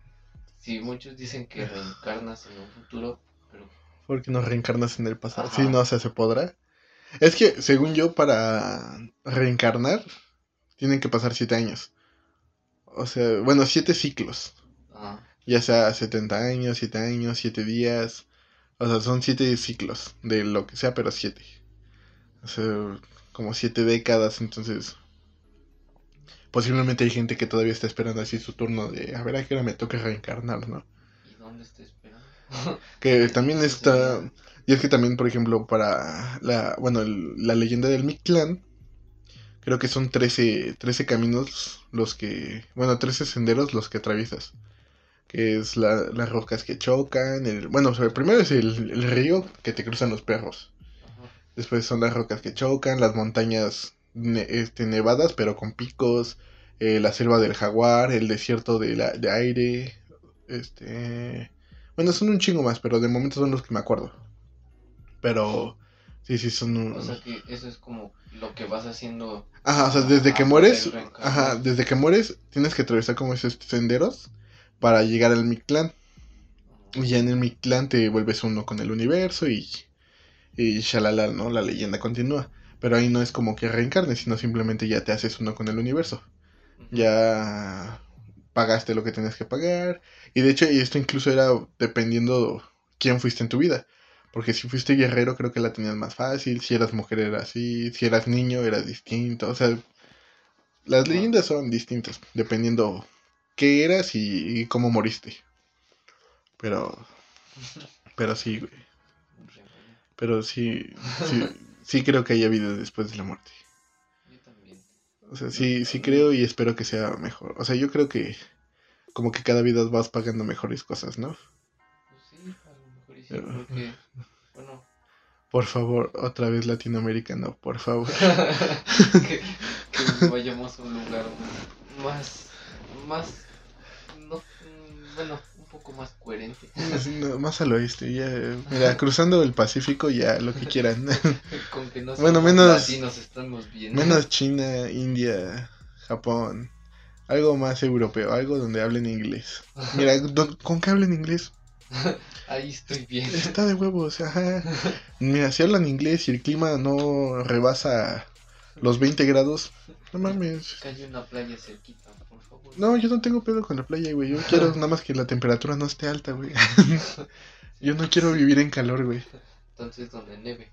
si muchos dicen que reencarnas en un futuro, pero Porque no reencarnas en el pasado. Ajá. Sí, no, o sea, se podrá. Es que, según yo, para reencarnar, tienen que pasar siete años. O sea, bueno, siete ciclos. ah, Ya sea 70 años, 7 años, 7 días. O sea, son 7 ciclos de lo que sea, pero 7. O sea, como 7 décadas, entonces... Posiblemente hay gente que todavía está esperando así su turno de a ver a qué hora me toca reencarnar, ¿no? ¿y dónde estoy esperando? Que también está... Y es que también, por ejemplo, para la, bueno, el- la leyenda del Mictlán, creo que son 13, 13 caminos los que, bueno, 13 senderos los que atraviesas. Que es la- las rocas que chocan, el, bueno, o sea, primero es el, el río que te cruzan los perros. Después son las rocas que chocan, las montañas ne- este, nevadas pero con picos, eh, la selva del jaguar, el desierto de, la, de aire, este... Bueno, son un chingo más, pero de momento son los que me acuerdo. Pero sí, sí, son un... O sea que eso es como lo que vas haciendo. Ajá, o sea, desde que mueres, ajá, desde que mueres tienes que atravesar como esos senderos para llegar al Mictlán. Y ya en el Mictlán te vuelves uno con el universo y, y shalala, ¿no? La leyenda continúa. Pero ahí no es como que reencarnes, sino simplemente ya te haces uno con el universo. ya pagaste lo que tenías que pagar. Y de hecho, esto incluso era dependiendo quién fuiste en tu vida. Porque si fuiste guerrero, creo que la tenías más fácil. Si eras mujer, era así. Si eras niño, era distinto. O sea, las leyendas son distintas, dependiendo qué eras y, cómo moriste. Pero. Pero sí, güey. Pero sí, sí, sí creo que haya vida después de la muerte. Yo también. O sea, sí, sí creo y espero que sea mejor. O sea, yo creo que como que cada vida vas pagando mejores cosas, ¿no? porque, bueno. Por favor, otra vez latinoamericano, por favor. que, vayamos a un lugar más, más, no, bueno, un poco más coherente. más al oeste, ya, mira, cruzando el Pacífico ya, lo que quieran. Con que no bueno, menos, estamos. Menos China, India, Japón, algo más europeo, algo donde hablen inglés. Mira, ¿con qué hablen inglés? Ahí estoy bien. Está de huevos, ajá. Mira, si hablan inglés y el clima no rebasa los 20 grados, no mames. Hay una playa cerquita. No, yo no tengo pedo con la playa, güey. Yo quiero nada más que la temperatura no esté alta, güey. yo no quiero vivir en calor, güey. Entonces, donde neve.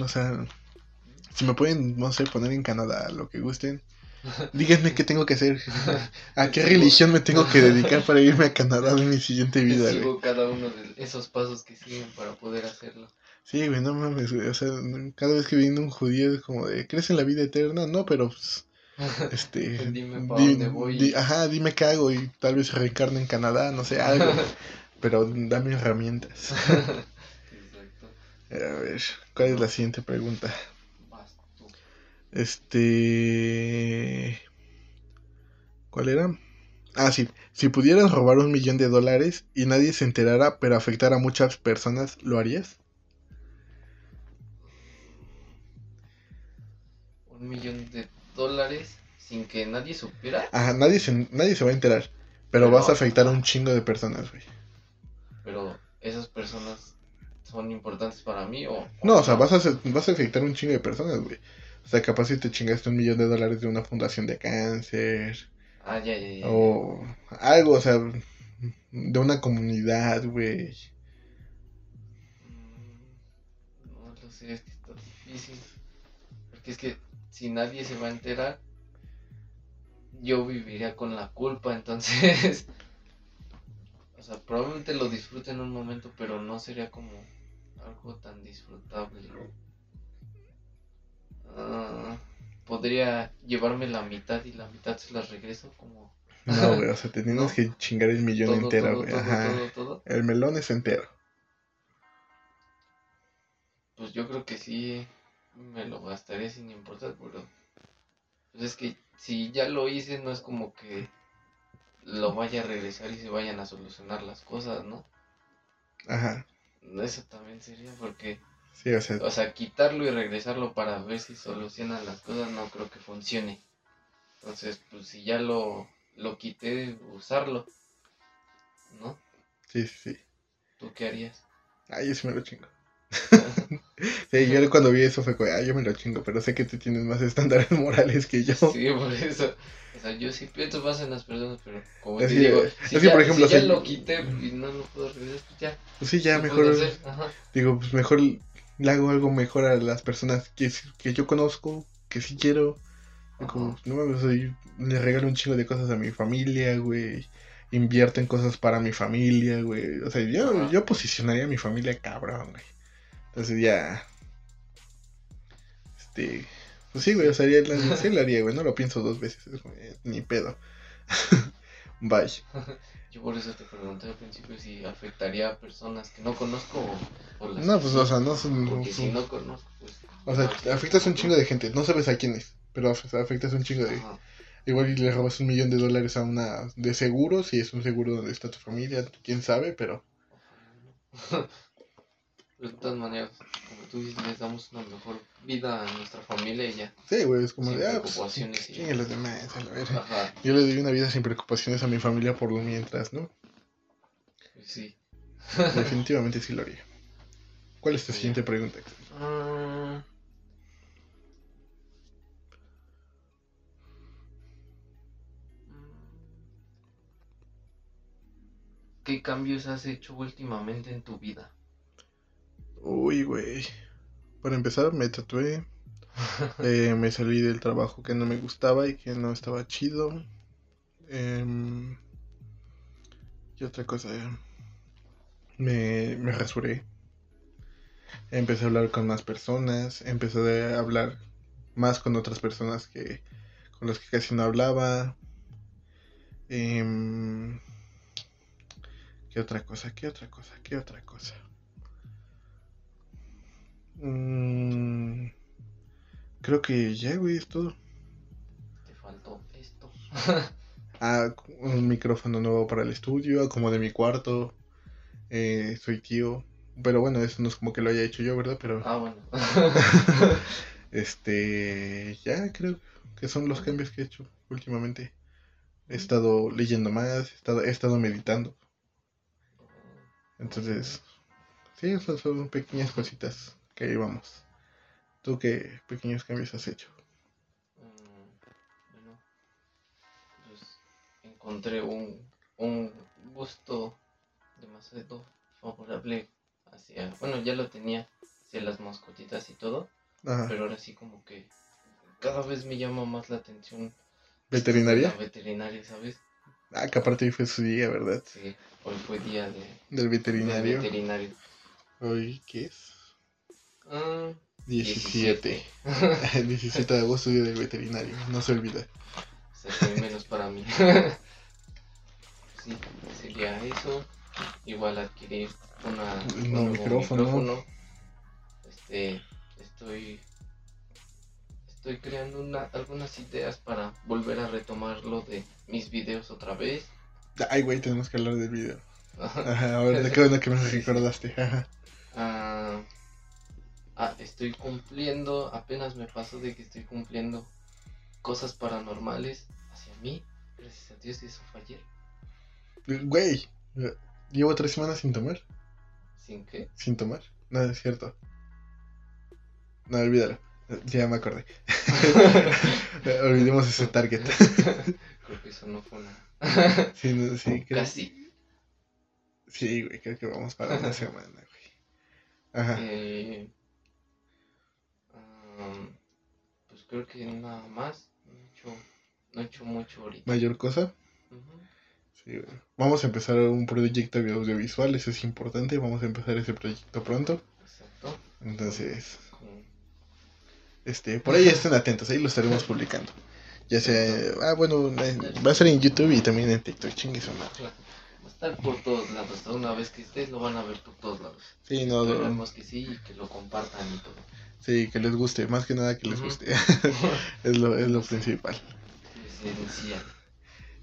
O sea, si me pueden, no sé, poner en Canadá, lo que gusten. Díganme qué tengo que hacer. ¿A qué religión me tengo que dedicar para irme a Canadá en mi siguiente vida, Sigo cada uno de esos pasos que siguen para poder hacerlo. Sí, güey, no mames, O sea, cada vez que viene un judío es como de, ¿crees en la vida eterna? No, pero pues, este... dime para dónde voy. ajá, dime qué hago y tal vez reencarne en Canadá, no sé, algo. pero dame herramientas. Exacto. A ver, ¿cuál es la siguiente pregunta? Este... ¿Cuál era? Ah, sí. Si pudieras robar un millón de dólares y nadie se enterara, pero afectar a muchas personas, ¿lo harías? Un millón de dólares sin que nadie supiera. Ajá, nadie se, nadie se va a enterar. Pero, vas a afectar a un chingo de personas, güey. Pero esas personas son importantes para mí o... No, o sea, Vas, a, vas a afectar a un chingo de personas, güey. O sea, capaz si te chingaste un millón de dólares de una fundación de cáncer. Ah, ya, ya, ya. O algo, o sea, de una comunidad, güey. Mm, no lo sé, es que está difícil. Porque es que si nadie se va a enterar, yo viviría con la culpa, entonces. o sea, probablemente lo disfrute en un momento, pero no sería como algo tan disfrutable. Ah, podría llevarme la mitad y la mitad se las regreso como... No, güey, o sea, te tienes que chingar el millón entero, güey. Ajá. el melón es entero. Pues yo creo que sí me lo gastaría sin importar, pero... Pues es que si ya lo hice, no es como que lo vaya a regresar y se vayan a solucionar las cosas, ¿no? Ajá. Eso también sería porque Sí, o sea. O sea, quitarlo y regresarlo para ver si solucionan las cosas no creo que funcione. Entonces, pues si ya lo, lo quité, usarlo. ¿No? Sí, sí, sí. ¿Tú qué harías? Ay, yo sí me lo chingo. sí, yo cuando vi eso fue como, ay, yo me lo chingo, pero sé que tú tienes más estándares morales que yo. Sí, por eso. O sea, yo sí pienso más en las personas, pero como te digo, si, ya, por ejemplo, si ya lo quité y no lo puedo regresar, pues ya. Pues sí, ya, mejor. Digo, pues mejor le hago algo mejor a las personas que, que yo conozco, que sí quiero. Como, no mames, le regalo un chingo de cosas a mi familia, güey. Invierto en cosas para mi familia, güey. O sea, yo, yo posicionaría a mi familia cabrón, güey. Entonces ya. Este. Pues sí, güey, o sea, sí lo haría, güey. No lo pienso dos veces, ni pedo. Bye. Yo por eso te pregunté al principio si afectaría a personas que no conozco o, las No, pues, o sea, no son... Porque si no conozco, pues... O sea, afectas a un chingo de gente, no sabes a quién es, pero afectas a un chingo de... Igual le robas un millón de dólares a una de seguro, si es un seguro donde está tu familia, quién sabe, pero de todas maneras, como tú dices, les damos una mejor vida a nuestra familia y ya. Sí, güey, es como sin de, ah, pues, preocupaciones y Yo le doy una vida sin preocupaciones a mi familia por lo mientras, ¿no? Pues sí. Definitivamente sí lo haría. ¿Cuál es tu siguiente pregunta? Uh... ¿Qué cambios has hecho últimamente en tu vida? Uy, güey. Para empezar, me tatué. Eh, me salí del trabajo que no me gustaba y que no estaba chido. Em, ¿Qué otra cosa? Me, me rasuré. Empecé a hablar con más personas. Empecé a hablar más con otras personas que con las que casi no hablaba. Em, ¿Qué otra cosa? ¿Qué otra cosa? ¿Qué otra cosa? Mm, creo que ya, güey, es todo. Te faltó esto. Ah, un micrófono nuevo para el estudio, acomodé mi cuarto. Eh, soy tío. Pero bueno, eso no es como que lo haya hecho yo, ¿verdad? Pero Ah, bueno. este, ya creo que son los cambios que he hecho últimamente. He estado leyendo más, he estado, he estado meditando. Entonces, sí, esas son pequeñas cositas que ahí vamos. ¿Tú qué pequeños cambios has hecho? Mm, bueno, pues encontré un, un gusto demasiado favorable hacia, bueno, ya lo tenía hacia las mascotitas y todo, Ajá. pero ahora sí como que cada vez me llama más la atención ¿Veterinaria? la veterinaria, ¿sabes? Ah, que aparte hoy fue su día, ¿verdad? Sí, hoy fue día de, Del de veterinario. veterinario. Hoy, ¿qué es? Ah, 17. 17 de agosto, día del veterinario. No se olvida. se fue menos para mí. sí, sería eso. Igual adquirir una, Un micrófono. Este, estoy, estoy creando una, algunas ideas para volver a retomar lo de mis videos otra vez. Ay, güey, tenemos que hablar del video. Ajá, ahora qué bueno que me recordaste. Ajá. Ah, estoy cumpliendo, apenas me pasó de que estoy cumpliendo cosas paranormales hacia mí. Gracias a Dios, y eso fue ayer. Güey, llevo tres semanas sin tomar. ¿Sin qué? Sin tomar. No, es cierto. No, olvídalo. Ya me acordé. Olvidemos ese target. Creo que eso no fue una. Sí, no, sí, creo, Casi. sí, güey, creo que vamos para una semana, güey. Ajá. Eh, um, pues creo que nada más. No he hecho, no he hecho mucho ahorita. Mayor cosa. Sí. Vamos a empezar un proyecto audiovisual, eso es importante. Vamos a empezar ese proyecto pronto. Exacto. Entonces, Con- este, por ahí estén atentos, ahí lo estaremos publicando. Ya sea, ah, bueno, va a ser en YouTube y también en TikTok, chingue su madre. Va a estar por todos lados. Hasta una vez que estés, lo van a ver por todos lados. Sí, no, no, Esperemos que sí y que lo compartan y todo. Sí, que les guste, más que nada que les guste, es lo, es lo principal.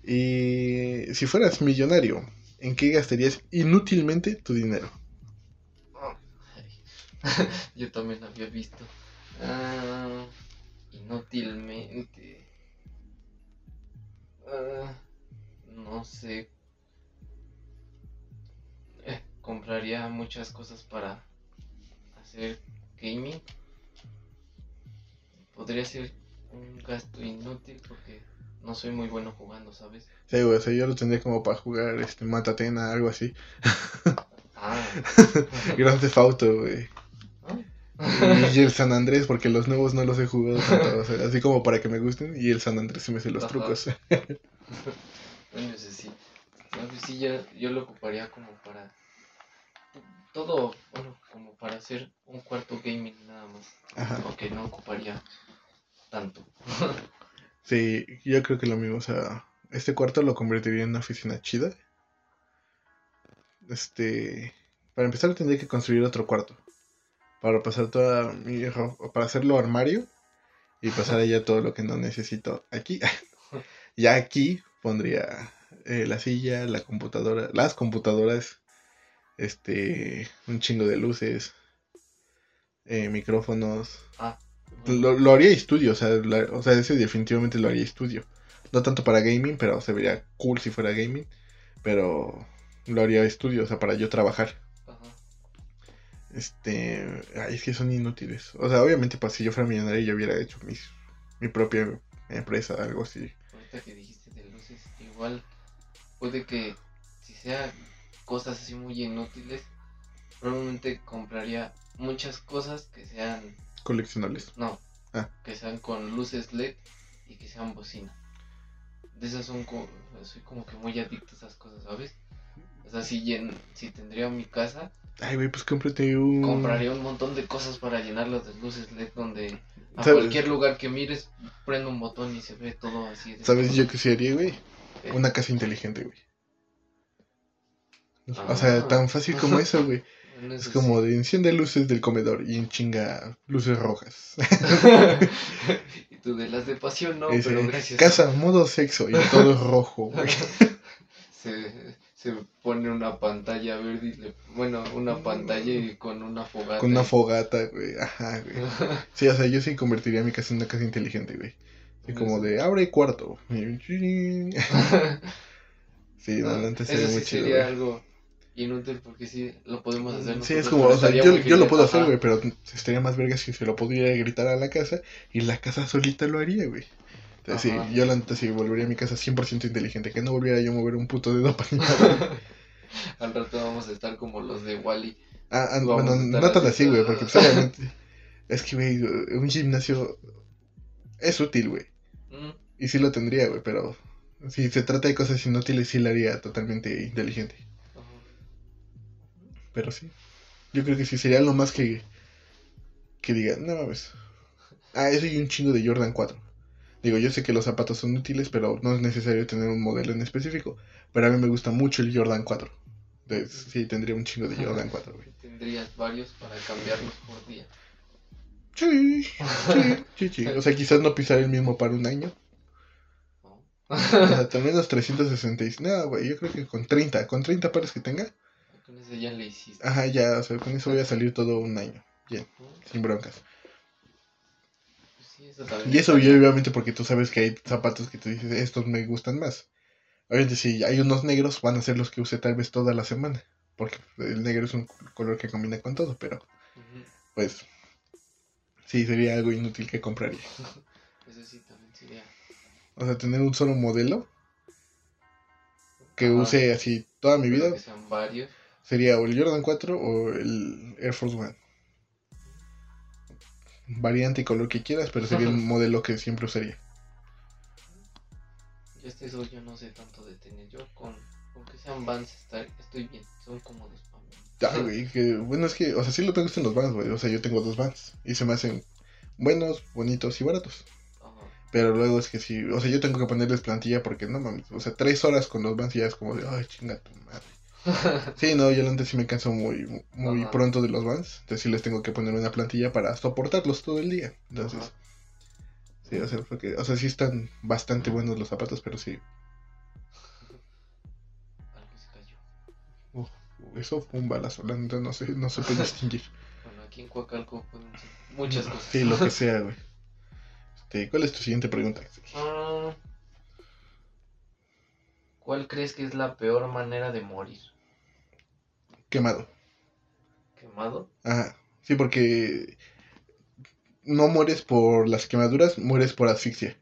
Y si fueras millonario, ¿en qué gastarías inútilmente tu dinero? Yo también había visto. Ah, inútilmente. Ah, no sé. Eh, compraría muchas cosas para hacer gaming. Podría ser un gasto inútil porque no soy muy bueno jugando, ¿sabes? Sí, güey, o sea, yo lo tendría como para jugar este Matatena, algo así. Ah. Grand Theft Auto, güey. Ah. Y el San Andrés, porque los nuevos no los he jugado tanto, o sea, así como para que me gusten. Y el San Andrés se me sé los Ajá. trucos. Bueno, sí. No, pues sí, yo, yo lo ocuparía como para. Todo, bueno, como para hacer un cuarto gaming nada más. Ajá. Aunque no ocuparía tanto. Sí, yo creo que lo mismo, o sea, este cuarto lo convertiría en una oficina chida. Este, para empezar tendría que construir otro cuarto. Para pasar toda mi para hacerlo armario y pasar allá todo lo que no necesito aquí. ya aquí pondría eh, la silla, la computadora, las computadoras, este, un chingo de luces, eh, micrófonos, Ah, lo, lo haría estudio, o sea, la- o sea, ese definitivamente lo haría estudio. No tanto para gaming, pero se vería cool si fuera gaming. Pero lo haría estudio, o sea, para yo trabajar. ajá. Este, ay, es que son inútiles. O sea, obviamente, pues si yo fuera millonario, yo hubiera hecho mis, mi propia empresa, algo así. Ahorita que dijiste de luces, igual puede que si sea cosas así muy inútiles, probablemente compraría muchas cosas que sean, Coleccionables. no, Ah. que sean con luces LED y que sean bocina. De esas son como, soy como que muy adicto a esas cosas, ¿sabes? O sea, si, llen- si tendría mi casa, Ay, güey, pues cómprate un. compraría un montón de cosas para llenarlas de luces LED donde a ¿Sabes? cualquier lugar que mires prende un botón y se ve todo así. de- ¿Sabes yo qué sí haría, güey? Eh, Una casa inteligente, güey. O sea, Ah. tan fácil como eso, güey. Es como sí. de enciende luces del comedor y en chinga luces rojas. y tú de las de pasión no, pero gracias. Casa, modo sexo y todo es rojo, güey. se, se pone una pantalla verde y le, bueno, una pantalla y con una fogata. Con una fogata, güey. Ajá, güey. Sí, o sea, yo sí convertiría mi casa en una casa inteligente, güey. Así como de abre cuarto. Sí, no, No, antes sería sí muy chido. sería güey. algo inútil porque sí lo podemos hacer. Sí, es como, o sea, yo, yo lo puedo hacer, güey, pero estaría más verga si se lo pudiera gritar a la casa y la casa solita lo haría, güey. Entonces, Ajá. sí, yo la neta sí volvería a mi casa 100% inteligente, que no volviera yo a mover un puto dedo para nada. Al rato vamos a estar como los de Wally. Ah, ah, bueno, no tan así. así, güey, porque pues, obviamente es que, güey, un gimnasio es útil, güey. Mm, Y sí lo tendría, güey, pero si se trata de cosas inútiles, sí lo haría totalmente inteligente. Pero sí. Yo creo que sí sería lo más que. Que diga, no mames. Ah, eso y un chingo de Jordan 4. Digo, yo sé que los zapatos son útiles, pero no es necesario tener un modelo en específico. Pero a mí me gusta mucho el Jordan 4. Entonces, sí, tendría un chingo de Jordan 4, güey. Tendrías varios para cambiarlos por día. Sí, sí, sí, sí. O sea, quizás no pisar el mismo par un año. O sea, al menos 366. No, güey, yo creo que con 30. Con 30 pares que tenga. Con eso ya le hiciste. Ajá, ya, o sea, con eso voy a salir todo un año. Bien, sin broncas. Pues sí, eso también Y eso estaría- y obviamente porque tú sabes que hay zapatos que tú dices, estos me gustan más. Obviamente si hay unos negros van a ser los que use tal vez toda la semana. Porque el negro es un color que combina con todo, pero pues sí, sería algo inútil que compraría. Eso sí también sería. O sea, tener un solo modelo que use así toda mi vida Que sean varios. Sería o el Jordan 4 o el Air Force One. Variante y color que quieras, pero sería el modelo que siempre usaría. Yo este eso yo no sé tanto de tenis. Yo con, con que sean Vans estar, estoy bien. Son cómodos para mí. Ay, güey, que, bueno, es que, o sea, sí lo me gustan los Vans, güey. O sea, yo tengo dos Vans y se me hacen buenos, bonitos y baratos. Pero luego es que sí, o sea, yo tengo que ponerles plantilla porque no mames, o sea, tres horas con los Vans y ya es como de, ay, chinga tu madre. Sí, no, yo antes sí me canso muy, muy Ajá. pronto de los Vans. Entonces sí les tengo que poner una plantilla para soportarlos todo el día. Entonces, Ajá. sí, o sea, porque, o sea, sí están bastante buenos los zapatos, pero sí, Algo se cayó. uf, eso fue un balazo, la neta no sé, no supe distinguir. Bueno, aquí en Coacalco pueden ser muchas cosas. Sí, lo que sea, güey. Este, ¿cuál es tu siguiente pregunta? Ah, ¿Cuál crees que es la peor manera de morir? Quemado. ¿Quemado? Ajá. Sí, porque no mueres por las quemaduras, mueres por asfixia.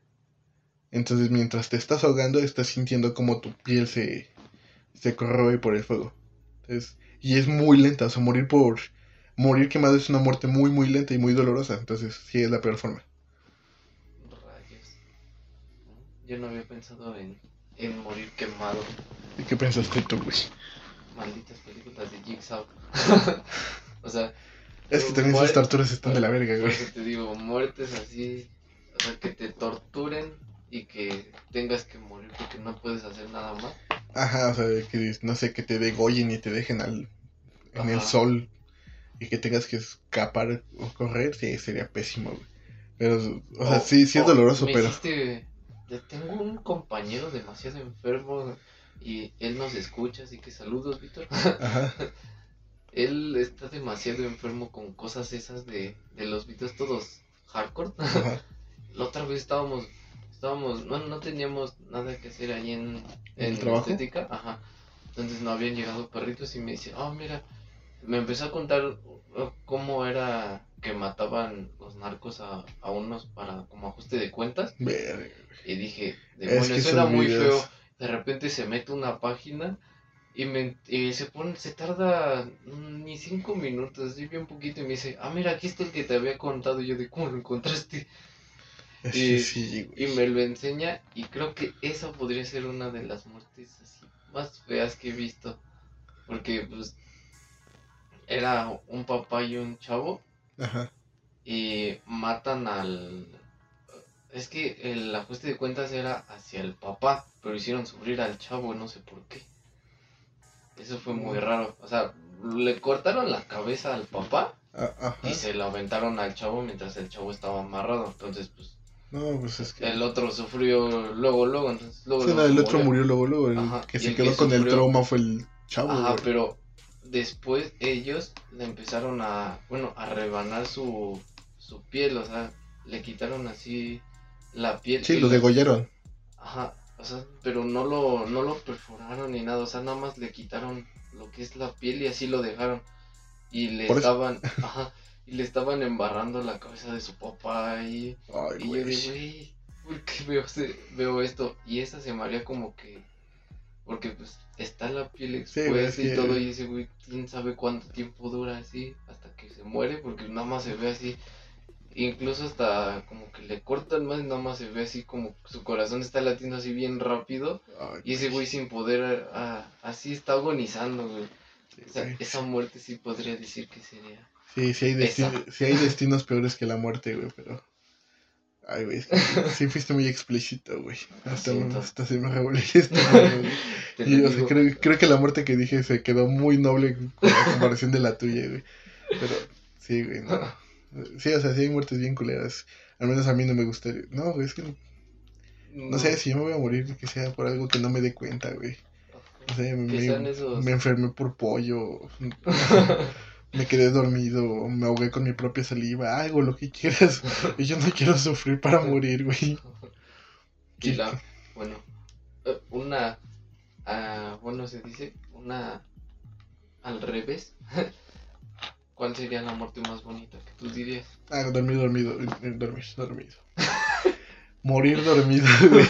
Entonces, mientras te estás ahogando, estás sintiendo como tu piel se, se corroe por el fuego. Entonces, y es muy lenta, o sea, morir por morir quemado es una muerte muy, muy lenta y muy dolorosa. Entonces, sí es la peor forma. Rayos. Yo no había pensado en, en morir quemado. ¿Y qué pensaste tú, güey? Malditas películas de Jigsaw. o sea, Es que también esas torturas están de la verga, por güey. eso te digo, muertes así, o sea, que te torturen y que tengas que morir porque no puedes hacer nada más. Ajá, o sea, que no sé, que te degollen y te dejen al, en el Ajá. sol y que tengas que escapar o correr, sí, sería pésimo, güey. Pero, o sea, O- sí, sí es o doloroso, me pero... hiciste- ya tengo un compañero demasiado enfermo y él nos escucha, así que saludos, Víctor. Él está demasiado enfermo con cosas esas de, de los videos todos hardcore. La otra vez estábamos, estábamos, no, no teníamos nada que hacer ahí en, ¿En trabajo? estética, ajá. Entonces no habían llegado perritos y me dice, oh mira, me empezó a contar uh, cómo era que mataban los narcos a, a unos para como ajuste de cuentas Verga. y dije, Es demonios, que suena muy videos- feo. De repente se mete una página Y, me, y se pone, se tarda ni cinco minutos, así bien poquito, y me dice, ah, mira, aquí está el que te había contado. Y yo de, ¿cómo lo encontraste? Sí, Y- sí, güey. Y me lo enseña, y creo que esa podría ser una de las muertes así más feas que he visto. Porque, pues, era un papá y un chavo, Ajá. y matan al... Es que el ajuste de cuentas era hacia el papá, pero hicieron sufrir al chavo, no sé por qué. Eso fue muy raro. O sea, le cortaron la cabeza al papá a- Ajá. y se la aventaron al chavo mientras el chavo estaba amarrado. Entonces, pues, No, pues es que. el otro sufrió luego, luego, entonces luego... Sí, no, luego el otro murió luego, luego. El Ajá, que se el quedó que con el trauma fue el chavo, Ajá, güey. pero después ellos le empezaron a, bueno, a rebanar su, su piel, o sea, le quitaron así la piel. Sí, lo la- degollaron. Ajá, o sea, pero no lo, no lo perforaron ni nada, o sea, nada más le quitaron lo que es la piel y así lo dejaron. Y le Por eso- estaban, ajá, y le estaban embarrando la cabeza de su papá y, Ay, y yo digo, güey, ¿por qué veo, se- veo esto? Y esa se me haría como que, porque pues está la piel expuesta es y todo, y ese güey, quién sabe cuánto tiempo dura así, hasta que se muere, porque nada más se ve así. Incluso hasta como que le cortan más y nada más se ve así como su corazón está latiendo así bien rápido Ay, y ese güey sin poder, ah, así está agonizando, güey. sí, O sea, güey. esa muerte sí podría decir que sería. Sí, sí hay, desti- Esa. sí hay destinos peores que la muerte, güey, pero... Ay, güey, es que sí fuiste muy explícito, güey. Lo Hasta, hasta se me revolvió el estómago, güey. Te Y, o sea, creo, creo que la muerte que dije se quedó muy noble con la comparación de la tuya, güey. Pero sí, güey, no. Sí, o sea, sí hay muertes bien culeras. Al menos a mí no me gustaría. No, güey, es que no sé si yo me voy a morir, que sea por algo que no me dé cuenta, güey. No sé, me, esos. me enfermé por pollo, me quedé dormido, me ahogué con mi propia saliva, algo, lo que quieras. Y yo no quiero sufrir para morir, güey. Y la, bueno, eh, una, ah, bueno, se dice, una al revés. ¿Cuál sería la muerte más bonita que tú dirías? Ah, dormir, dormido, eh, dormir, dormido. Morir dormido, güey.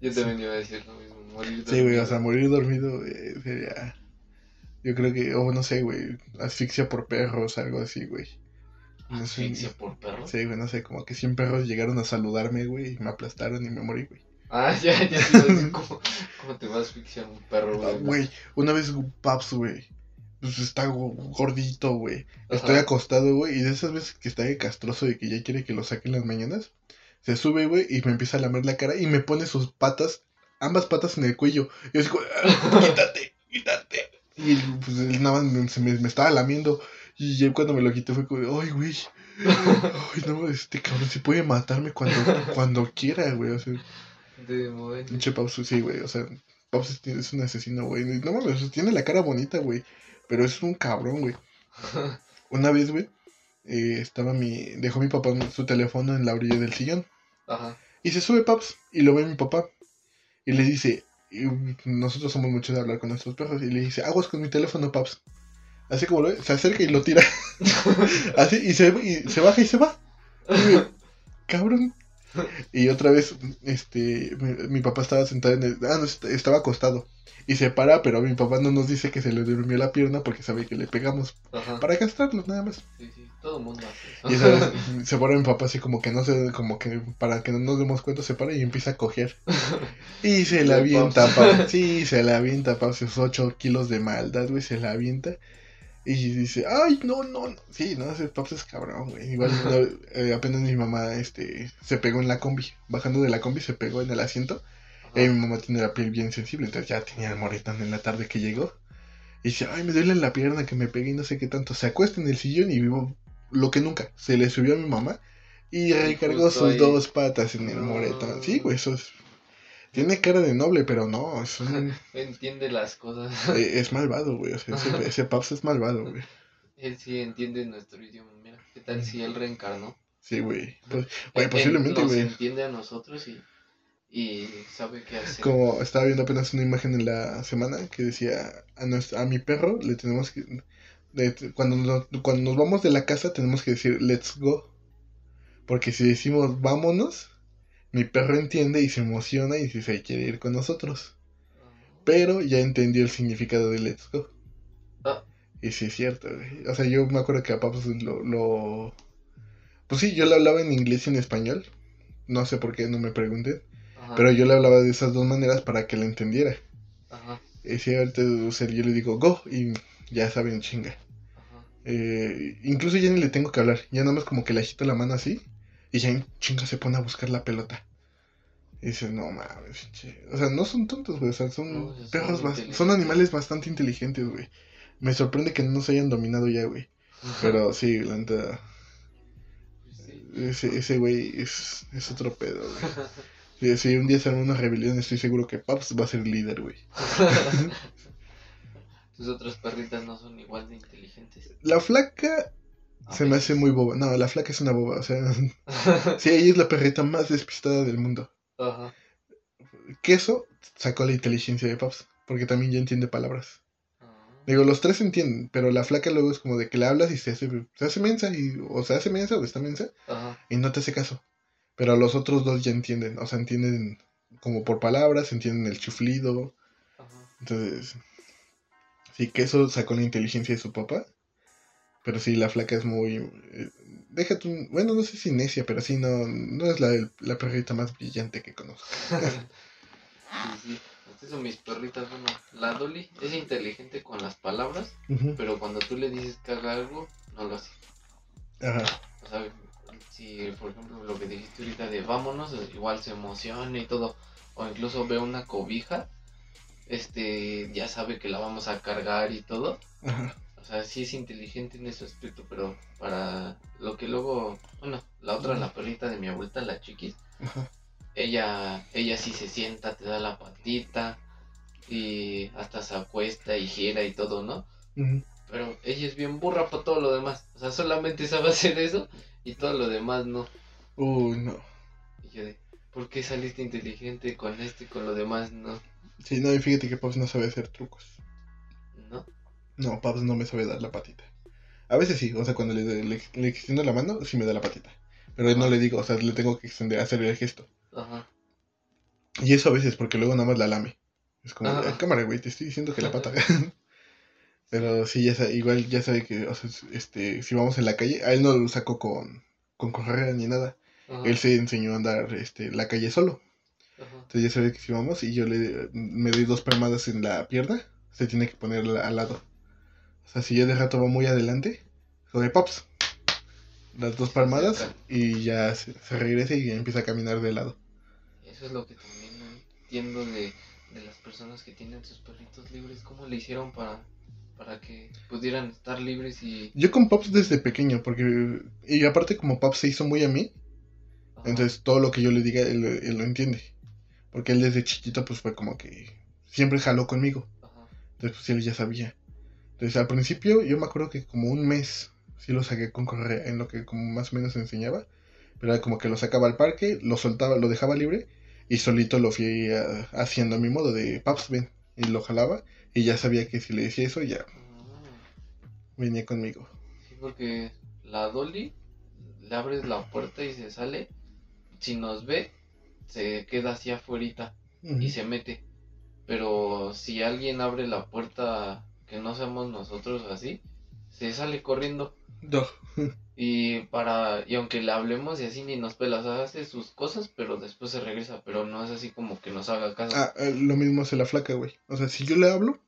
Yo también iba a decir lo mismo, morir Sí, güey, o dormido. sea, morir dormido eh, sería. Yo creo que, o no sé, güey, asfixia por perros, algo así, güey. No sé, Asfixia por perro. Sí, güey, no sé, como que 100 perros llegaron a saludarme, güey, y me aplastaron y me morí, güey. Ah, ya, ya ¿cómo, cómo te va a asfixiar un perro, Ah, güey? Güey, una vez Paps, güey, pues está go- gordito, güey. Estoy acostado, güey, y de esas veces que está de castroso y que ya quiere que lo saque en las mañanas, se sube, güey, y me empieza a lamer la cara y me pone sus patas, ambas patas en el cuello. Y yo así "Ah, quítate, quítate. Y pues él nada más me, se me, estaba lamiendo. Y ya cuando me lo quité fue como, ay, güey. Ay, no, este cabrón sí puede matarme cuando, cuando quiera, güey. O sea, De pinche Paps, sí, güey. O sea, Paps es, es un asesino, güey. No mames, tiene la cara bonita, güey. Pero es un cabrón, güey. Una vez, güey, eh, estaba mi. Dejó mi papá su teléfono en la orilla del sillón. Ajá. Y se sube Paps y lo ve mi papá. Y le dice, y nosotros somos muchos de hablar con nuestros perros. Y le dice, aguas con mi teléfono, Paps. Así como lo ve, se acerca y lo tira. Así, y se, y se baja y se va. Y Cabrón. Y otra vez, este, mi, mi papá estaba sentado en el... Ah, no, est- estaba acostado. Y se para, pero mi papá no nos dice que se le durmió la pierna porque sabe que le pegamos. Ajá. Para castrarlo, nada más. Sí, sí, todo el mundo hace Y esa vez se para mi papá así como que no sé, como que para que no nos demos cuenta se para y empieza a coger. Y se la avienta. Paps. Sí, se la avienta, Paps. Sus 8 kilos de maldad, güey, se la avienta. Y dice, ay, no, no, no. Sí, no, ese Paps es cabrón, güey. Igual no, eh, apenas mi mamá este, se pegó en la combi. Bajando de la combi se pegó en el asiento. Y mi mamá tiene la piel bien sensible, entonces ya tenía el moretón en la tarde que llegó. Y dice, ay, me duele la pierna que me pegué y no sé qué tanto. Se acuesta en el sillón y vivo lo que nunca. Se le subió a mi mamá y recargó sus ahí. dos patas en el moretón. Sí, güey, eso es... Tiene cara de noble, pero no, es, un- Entiende las cosas. eh, es malvado, güey. O sea, ese, ese Paps es malvado, güey. Él sí entiende nuestro idioma. Mira, ¿qué tal si él reencarnó? Sí, güey. Pues, güey, posiblemente, güey. entiende a nosotros y, y sabe qué hacer. Como estaba viendo apenas una imagen en la semana que decía a, nuestro, a mi perro le tenemos que de- cuando nos, cuando nos vamos de la casa tenemos que decir let's go porque si decimos vámonos mi perro entiende y se emociona y si se quiere ir con nosotros Pero ya entendí el significado de Let's Go. Ah. Y sí es cierto, güey. O sea, yo me acuerdo que a Paps lo, lo... Pues sí, yo le hablaba en inglés y en español. No sé por qué, no me pregunten. Ajá. Pero yo le hablaba de esas dos maneras para que le entendiera. Ajá. Y si ahorita o sea, yo le digo go y ya saben chinga. Ajá. Eh, incluso ya ni le tengo que hablar. Ya nada más como que le agito la mano así. Y ya en chinga se pone a buscar la pelota. Y dices, no mames, pinche". O sea, no son tontos, güey. O sea, son No, son perros, inteligentes. son animales bastante inteligentes, güey. Me sorprende que no nos hayan dominado ya, güey. Pero sí, la neta, ese, ese güey es, es otro pedo, güey. Si, si un día se arma una rebelión, estoy seguro que Paps va a ser líder, güey. Tus otras perritas no son igual de inteligentes. La flaca Se me hace muy boba. No, la flaca es una boba. O sea, sí, ella es la perrita más despistada del mundo. Ajá. Queso sacó la inteligencia de Paps, porque también ya entiende palabras. Ah. Digo, los tres entienden, pero la flaca luego es como de que le hablas y se hace, se hace mensa, y, o se hace mensa o está mensa, Ajá. y no te hace caso. Pero los otros dos ya entienden, o sea, entienden como por palabras, entienden el chuflido. Ajá. Entonces, sí, Queso sacó la inteligencia de su papá, pero sí, la flaca es muy... eh, déjate, bueno, no sé si necia, pero sí, no, no es la, la perrita más brillante que conozco. Sí, sí. Estas son mis perritas. Bueno, la Dolly es inteligente con las palabras, pero cuando tú le dices que haga algo, no lo hace. Ajá. O sea, si por ejemplo lo que dijiste ahorita de vámonos, igual se emociona y todo. O incluso ve una cobija, este, ya sabe que la vamos a cargar y todo. Ajá. O sea, sí es inteligente en ese aspecto, pero para lo que luego, bueno, la otra, la perrita de mi abuelita, la chiquis, Ajá. ella, ella sí se sienta, te da la patita y hasta se acuesta y gira y todo, ¿no? Pero ella es bien burra para todo lo demás. O sea, solamente sabe hacer eso y todo lo demás no. Uy, no. Y yo de, ¿por qué saliste inteligente con esto y con lo demás no? Sí, no, y fíjate que Paps no sabe hacer trucos. ¿No? No, Paps no me sabe dar la patita. A veces sí, o sea, cuando le, le, le extiendo la mano, sí me da la patita. Pero no le digo, o sea, le tengo que extender, hacer el gesto. Ajá. Y eso a veces, porque luego nada más la lame. Es como, Ah. "Ah, cámara, güey, te estoy diciendo que la pata. Pero sí, ya sabe, igual ya sabe que, o sea, este, si vamos en la calle, a él no lo saco con, con correa ni nada. Ajá. Él se enseñó a andar este, la calle solo. Ajá. Entonces ya sabe que si vamos y yo le me doy dos palmadas en la pierna, se tiene que poner al lado. O sea, si yo de rato va muy adelante, con el pops, las dos palmadas y ya se, se regresa y empieza a caminar de lado. Eso es lo que también no entiendo de, de las personas que tienen sus perritos libres. ¿Cómo le hicieron para, para que pudieran estar libres y... Yo con Pops desde pequeño, porque. Y aparte, como Pops se hizo muy a mí, Ajá. entonces todo lo que yo le diga, él, él lo entiende. Porque él desde chiquito, pues fue como que. Siempre jaló conmigo. Ajá. Entonces, pues él ya sabía. Entonces, al principio, yo me acuerdo que como un mes sí lo saqué con correa, en lo que como más o menos enseñaba. Pero era como que lo sacaba al parque, lo soltaba, lo dejaba libre y solito lo fui ah, haciendo a mi modo de Paps, ven. Y lo jalaba y ya sabía que si le decía eso, ya venía conmigo. Sí, porque la Dolly le abres la puerta y se sale. Si nos ve, se queda así afuera y se mete. Pero si alguien abre la puerta que no seamos nosotros así, se sale corriendo. No. Y para y aunque le hablemos y así ni nos pela, o sea, hace sus cosas, pero después se regresa, pero no es así como que nos haga caso. Ah, eh, lo mismo hace la flaca, güey. O sea, si yo le hablo,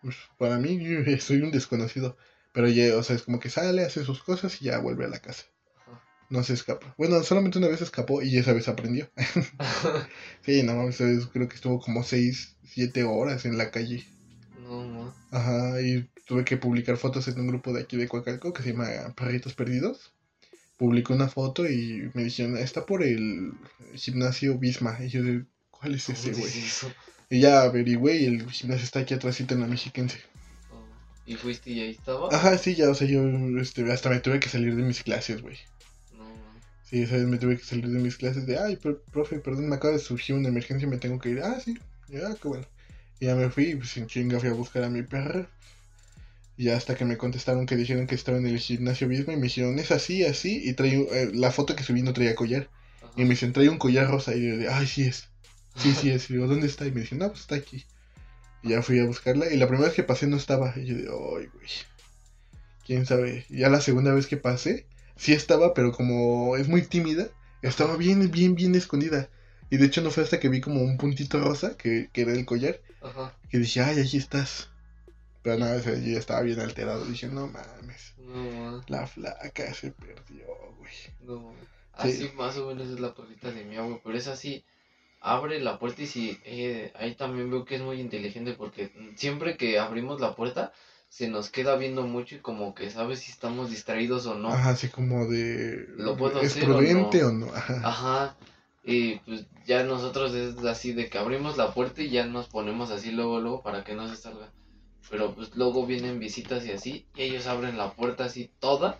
pues, para mí yo soy un desconocido. Pero ya, o sea, es como que sale, hace sus cosas y ya vuelve a la casa. Ajá. No se escapa. Bueno, solamente una vez escapó y esa vez aprendió. sí, no mames, creo que estuvo como 6, 7 horas en la calle. No, no. Ajá, y tuve que publicar fotos en un grupo de aquí de Coacalco que se llama Perritos Perdidos. Publicé una foto y me dijeron, está por el gimnasio Bisma. Y yo de, ¿cuál es ese, ¿Cómo güey? eso? Y ya averigüé y el gimnasio está aquí atrás en la mexiquense. Oh, ¿Y fuiste y ahí estaba? Ajá, sí, ya, o sea, yo este, hasta me tuve que salir de mis clases, güey. No, no. Sí, esa vez me tuve que salir de mis clases de, ay, profe, perdón, me acaba de surgir una emergencia y me tengo que ir. Ah, sí, ya, qué bueno. Y ya me fui pues en chinga fui a buscar a mi perra. Y ya hasta que me contestaron que dijeron que estaba en el gimnasio mismo y me dijeron, es así, así. Y traí, eh, la foto que subí no traía collar. Ajá. Y me dicen, trae un collar rosa. Y yo de, ay, sí es. Sí, sí es. Y digo, ¿dónde está? Y me dicen, no, pues está aquí. Y ya fui a buscarla. Y la primera vez que pasé no estaba. Y yo de, ay, güey. Quién sabe. Ya la segunda vez que pasé, sí estaba, pero como es muy tímida, estaba bien, bien, bien escondida. Y de hecho no fue hasta que vi como un puntito rosa, que, que era el collar, Ajá. que dije, ay, allí estás. Pero nada, ese día estaba bien alterado. Dije, no mames. No, La flaca se perdió, güey. no. Así más o menos es la perrita de mi abuelo, pero es así. Abre la puerta y si eh, ahí también veo que es muy inteligente porque siempre que abrimos la puerta se nos queda viendo mucho y como que sabe si estamos distraídos o no. Ajá, así como de... ¿Lo puedo ¿Es hacer o prudente no? o no? Ajá. Ajá. Y pues ya nosotros es así de que abrimos la puerta y ya nos ponemos así luego, luego para que no se salga. Pero pues luego vienen visitas y así, y ellos abren la puerta así toda,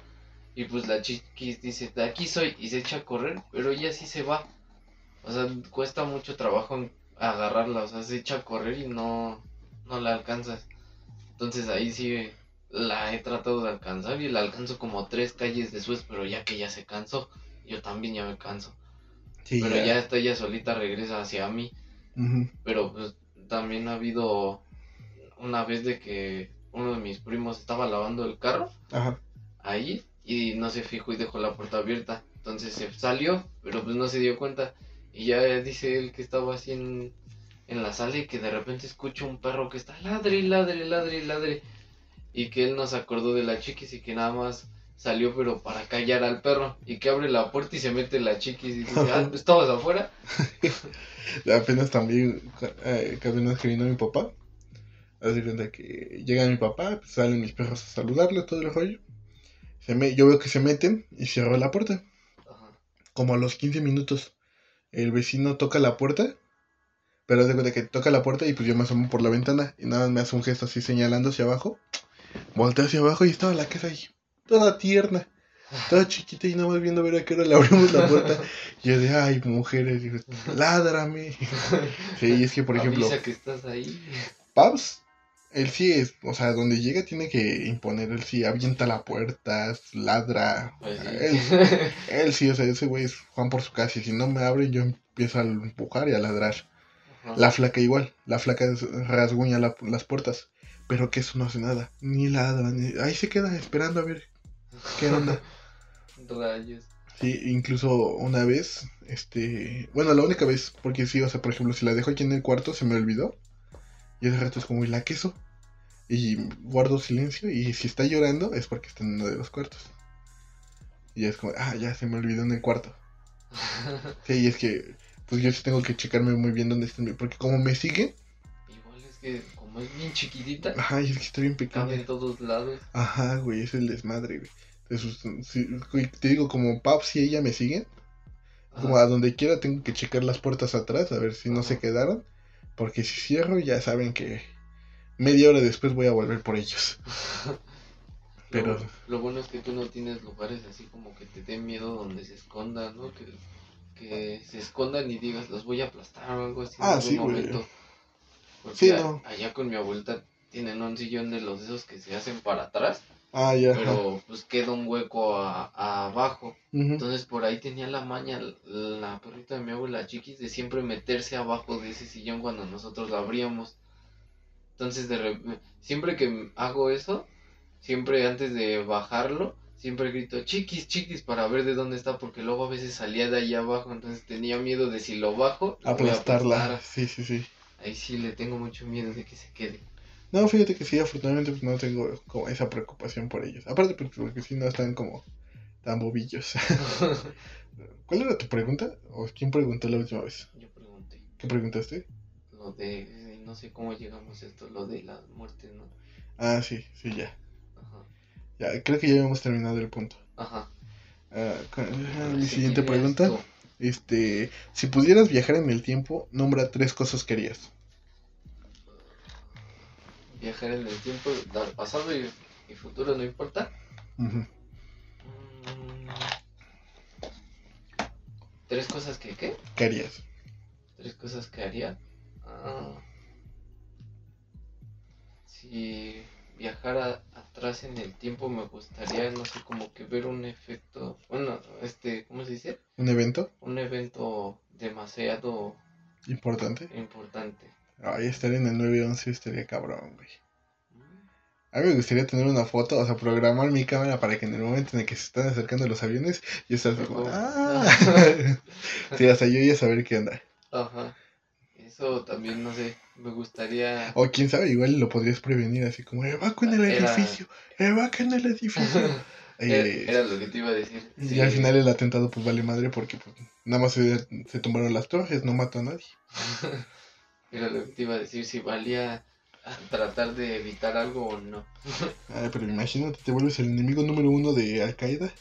y pues la chiquis dice, de aquí soy, y se echa a correr, pero ella sí se va. O sea, cuesta mucho trabajo agarrarla, o sea, se echa a correr y no, no la alcanzas. Entonces ahí sí la he tratado de alcanzar y la alcanzo como tres calles después, pero ya que ya se cansó, yo también ya me canso. Sí, Pero ya está ella solita regresa hacia mí. Pero pues también ha habido una vez de que uno de mis primos estaba lavando el carro Ajá. ahí y no se fijó y dejó la puerta abierta. Entonces se salió, pero pues no se dio cuenta. Y ya dice él que estaba así en, en la sala y que de repente escucha un perro que está ladre, ladre, ladre, ladre. Y que él no se acordó de la chiquis y que nada más salió pero para callar al perro. Y que abre la puerta y se mete la chiquis y dice, ah, ¿estabas afuera? Apenas también, eh, que apenas que vino mi papá. Cuenta que llega mi papá, pues, salen mis perros a saludarle, todo el rollo. Se me, yo veo que se meten y cierro la puerta. Ajá. Como a los 15 minutos, el vecino toca la puerta. Pero de cuenta que toca la puerta y pues yo me asomo por la ventana. Y nada más me hace un gesto así señalando hacia abajo. Volteo hacia abajo y estaba la casa ahí. Toda tierna. Toda chiquita y nada más viendo a ver a qué hora le abrimos la puerta. Y yo de, ay, mujeres, digo, ládrame. Sí, y es que, por ejemplo, Avisa que estás ahí. Pabs, él sí es, o sea, donde llega tiene que imponer, él sí avienta la puerta, ladra. Pues sí. Él, él sí, o sea, ese güey es Juan por su casa. Y si no me abren, yo empiezo a empujar y a ladrar. Ajá. La flaca igual, la flaca rasguña la- las puertas. Pero que eso no hace nada, ni ladra, ni... ahí se queda esperando a ver qué onda. Rayos. Sí, incluso una vez, este, bueno, la única vez, porque sí, o sea, por ejemplo, si la dejo aquí en el cuarto, se me olvidó. Y ese rato es como, ¿y la queso? Y guardo silencio, y si está llorando, es porque está en uno de los cuartos. Y es como, ah, ya se me olvidó en el cuarto. Sí, y es que, pues yo sí tengo que checarme muy bien dónde está, mi- porque como me sigue, Igual es que como es bien chiquitita, ajá, y es que está bien cabe pequeña. en todos lados. Ajá, güey, es el desmadre, güey. Entonces, sí, güey, te digo, como Pap, si ella me sigue, Como a donde quiera tengo que checar las puertas atrás a ver si no se quedaron. Porque si cierro ya saben que media hora después voy a volver por ellos. Pero- Lo, lo bueno es que tú no tienes lugares así como que te den miedo donde se escondan, ¿no? Que, que se escondan y digas, los voy a aplastar o algo así Ah, en algún sí, güey. Porque Sí, a- no. allá con mi abuelita tienen un sillón de los esos que se hacen para atrás, Ah, ya. pero pues queda un hueco a- a abajo. Entonces por ahí tenía la maña la perrita de mi abuela chiquis de siempre meterse abajo de ese sillón cuando nosotros lo abríamos. Entonces de rep- siempre que hago eso, siempre antes de bajarlo, siempre grito chiquis, chiquis para ver de dónde está porque luego a veces salía de ahí abajo, entonces tenía miedo de si lo bajo, Aplastarla. aplastar. Sí, sí, sí. Ahí sí le tengo mucho miedo de que se quede. No, fíjate que sí, afortunadamente pues no tengo como esa preocupación por ellos. Aparte pues, porque si no están como tan bobillos. ¿Cuál era tu pregunta? ¿O quién preguntó la última vez? Yo pregunté ¿Qué preguntaste? lo de eh, no sé cómo llegamos a esto, lo de la muerte, ¿no? Ah, sí, sí, ya. Ajá. Ya, creo que ya habíamos terminado el punto. Ajá. Cu- ah, mi sí siguiente pregunta. Este, si pudieras viajar en el tiempo, nombra tres cosas que harías. viajar en el tiempo, dar pasado y, y futuro, no importa. Mm, Tres cosas que, ¿qué? ¿Qué harías? Tres cosas que haría. Ah, si viajara atrás en el tiempo me gustaría, no sé, como que ver un efecto, bueno, este, ¿cómo se dice? ¿Un evento Un evento demasiado importante? importante. Ay, estar en el 911 estaría cabrón, güey. A mí me gustaría tener una foto, o sea, programar mi cámara para que en el momento en el que se están acercando los aviones, yo así como. ¡ah! sí, hasta yo ya saber qué onda. Ajá. Eso también, no sé, me gustaría... O quién sabe, igual lo podrías prevenir así como, evacuen el Era- edificio, evacuen el edificio. Era, Eh, era lo que te iba a decir. y Sí. al final el atentado pues vale madre porque pues, nada más se, se tumbaron las torres, no mató a nadie. Era lo que te iba a decir, si valía tratar de evitar algo o no. Ay, pero imagínate, te vuelves el enemigo número uno de Al Qaeda.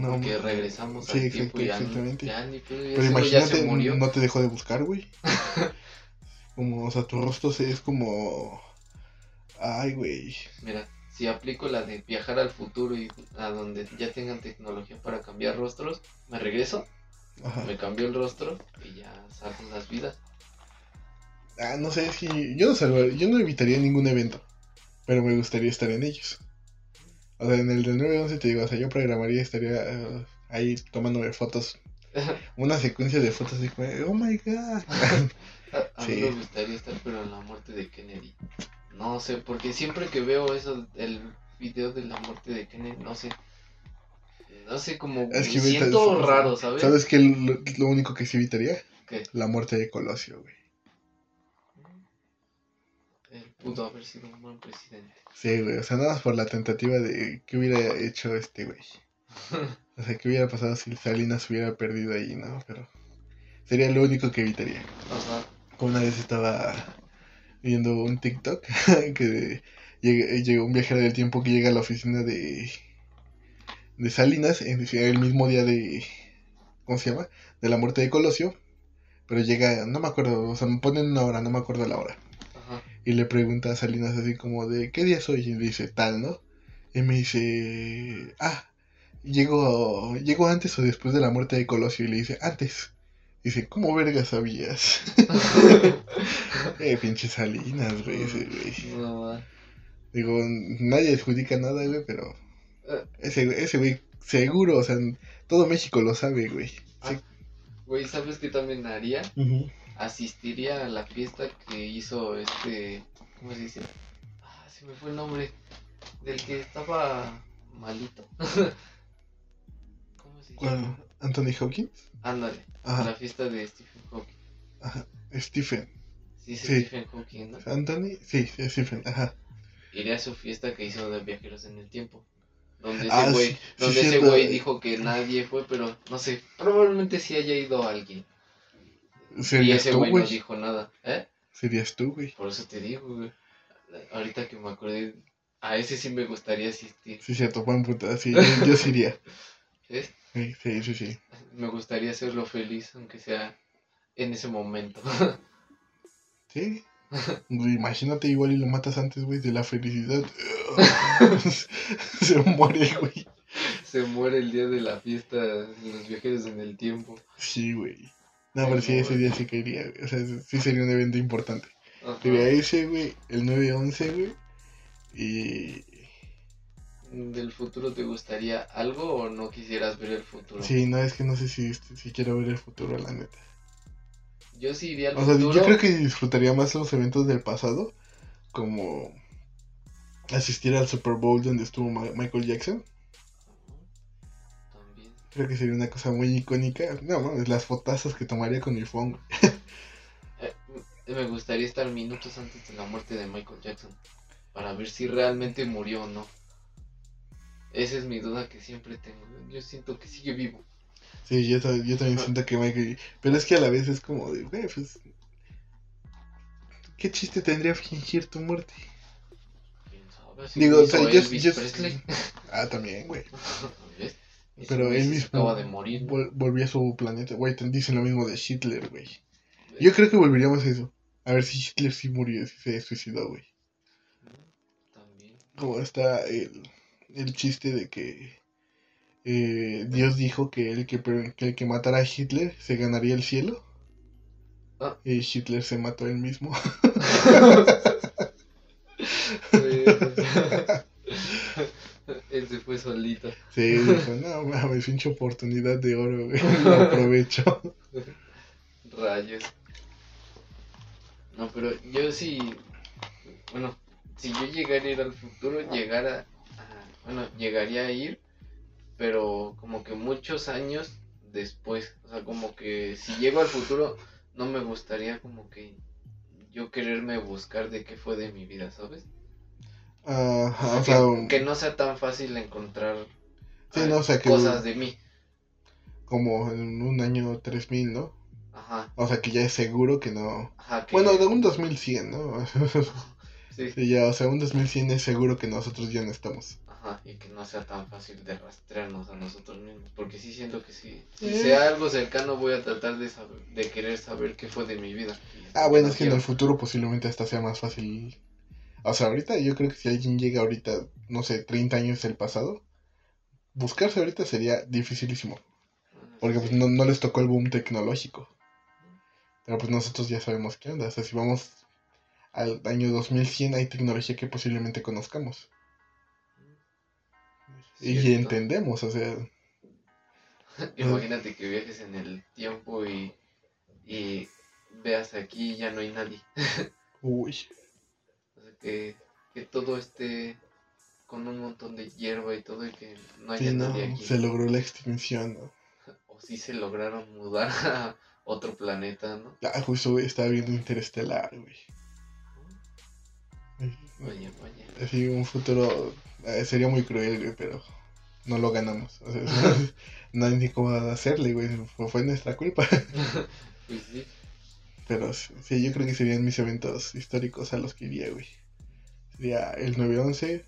No, No, porque regresamos Sí, al tiempo y ya, exactamente. ya ya Pero ya imagínate, murió. no te dejó de buscar, güey. Como, o sea, tu rostro es como... Ay, güey. Mira, si aplico la de viajar al futuro y a donde ya tengan tecnología para cambiar rostros, me regreso, Ajá. me cambio el rostro y ya salgan las vidas. Ah, no sé, es que yo no, salvar- yo no evitaría ningún evento, pero me gustaría estar en ellos. O sea, en el del 911 te digo, o sea, yo programaría, estaría eh, ahí tomándome fotos, una secuencia de fotos así como, oh my god. A, a mí me gustaría estar, pero en la muerte de Kennedy. No sé, porque siempre que veo eso, el video de la muerte de Kennedy, no sé. No sé, como Es que siento raro, ¿sabes? ¿Sabes qué? Lo, lo único que sí evitaría, la muerte de Colosio, güey. Pudo haber sido un buen presidente. Sí, güey, o sea, nada más por la tentativa de qué hubiera hecho este güey. O sea, qué hubiera pasado si Salinas hubiera perdido ahí, ¿no? Pero sería lo único que evitaría. Ajá. Una vez estaba viendo un TikTok que llega un viajero del tiempo que llega a la oficina de, de Salinas en el mismo día de, ¿cómo se llama? De la muerte de Colosio. Pero llega, no me acuerdo, o sea, me ponen una hora, no me acuerdo la hora. Y le pregunta a Salinas así como de, ¿qué día es hoy? Y le dice, tal, ¿no? Y me dice, ah, llego, llego antes o después de la muerte de Colosio. Y le dice, antes. Dice, ¿cómo verga sabías? eh, pinche Salinas, güey, ese güey. No. Digo, nadie adjudica nada, güey, pero Eh. ese, ese güey seguro, o sea, todo México lo sabe, güey. Sí. Ah, Güey, ¿sabes qué también haría? Ujú. Asistiría a la fiesta que hizo este. ¿Cómo se dice? Ah, se me fue el nombre. Del que estaba malito. ¿Cómo se ¿Cuál? llama? ¿Anthony Hopkins? Ándale, Ajá, la fiesta de Stephen Hawking. ajá. Stephen. Sí, es Sí. Stephen Hawking, ¿no? ¿Anthony? Sí, sí, Stephen, ajá. Iré a su fiesta que hizo de viajeros en el tiempo. Donde Ah, ese güey, sí, sí, dijo que nadie fue, pero no sé, probablemente sí haya ido alguien. Y Serías ese tú, güey no dijo nada, ¿eh? Serías tú, güey. Por eso te digo, güey. Ahorita que me acordé, a ese sí me gustaría asistir. Sí, cierto, buen puta. Sí, yo, yo sí iría. ¿ves? Sí, sí, sí, sí. Me gustaría hacerlo feliz, aunque sea en ese momento. Sí. Imagínate igual y lo matas antes, güey, de la felicidad. Se muere, güey. Se muere el día de la fiesta los viajeros en el tiempo. Sí, güey. No, pero sí, ese día sí caería, güey. O sea, sí sería un evento importante. Ajá. Sería ese, güey, el 9-11, güey. Y... ¿Del futuro te gustaría algo o no quisieras ver el futuro? Sí, no, es que no sé si, si quiero ver el futuro, la neta. Yo sí iría al O sea, futuro. yo creo que disfrutaría más los eventos del pasado, como asistir al Super Bowl donde estuvo Michael Jackson. Creo que sería una cosa muy icónica. No, mames, las fotazas que tomaría con mi phone. Eh, me gustaría estar minutos antes de la muerte de Michael Jackson para ver si realmente murió o no. Esa es mi duda que siempre tengo. Yo siento que sigue vivo. Sí, yo, ta- yo también siento que Michael... Pero es que a la vez es como de, güey, pues... ¿Qué chiste tendría fingir tu muerte? Digo, o sea, yo-. Ah, también, güey. Pero él mismo acaba de morir. ¿no? vol- volvió a su planeta. Güey, te dicen lo mismo de Hitler, güey. Yo creo que volveríamos a eso. A ver si Hitler sí murió, si se suicidó, güey. También. Como está el, el chiste de que eh, Dios dijo que el que, el que matara a Hitler se ganaría el cielo. Ah. Y Hitler se mató él mismo. Fue solito. Sí, dijo, no mames, pinche oportunidad de oro, güey. Lo aprovecho. Rayos. No, pero yo sí, bueno, si yo llegara a ir al futuro, llegara, a- bueno, llegaría a ir, pero como que muchos años después, o sea, como que si llego al futuro, no me gustaría como que yo quererme buscar de qué fue de mi vida, ¿sabes? Ajá, o que, sea, que no sea tan fácil encontrar Sí, ah, no, o sea, que- cosas de mí. como en un año 3000, ¿no? Ajá, O sea, que ya es seguro que no. ajá. Que, Bueno, de un 2100, ¿no? sí, Sí, ya, o sea, un 2100 es seguro que nosotros ya no estamos. ajá, y que no sea tan fácil de rastrearnos a nosotros mismos. Porque sí siento que si, si Eh. sea algo cercano, voy a tratar de, saber, de querer saber qué fue de mi vida. Ah, bueno, No es que en el futuro posiblemente hasta sea más fácil. O sea, ahorita yo creo que si alguien llega ahorita, no sé, 30 años del pasado, buscarse ahorita sería dificilísimo. Porque pues no, no les tocó el boom tecnológico. Pero pues nosotros ya sabemos qué onda. O sea, si vamos al año 2100 hay tecnología que posiblemente conozcamos. Y entendemos, o sea, Imagínate que viajes en el tiempo y, y veas aquí y ya no hay nadie. uy. Que, que todo esté con un montón de hierba y todo y que no haya Sí, no, nadie aquí. se logró la extinción, ¿no? O si se lograron mudar a otro planeta, ¿no? Ah, justo, güey, estaba viendo Interestelar, güey. Vaya, vaya. Así, un futuro eh, sería muy cruel, güey, pero no lo ganamos. O sea, no hay ni cómo hacerle, güey. Fue, fue nuestra culpa. Pues sí. Pero sí, yo creo que serían mis eventos históricos a los que iría, güey. Sería el 9-11,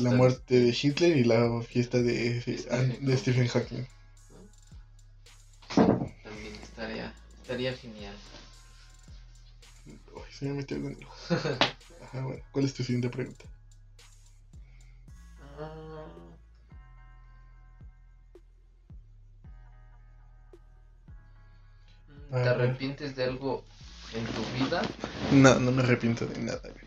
la muerte de Hitler y la fiesta de, Stephen de Stephen Hawking. También estaría, estaría genial. Uy, se me metió el. Ajá, bueno. ¿Cuál es tu siguiente pregunta? Ah. ¿Te arrepientes de algo en tu vida? No, no me arrepiento de nada, güey.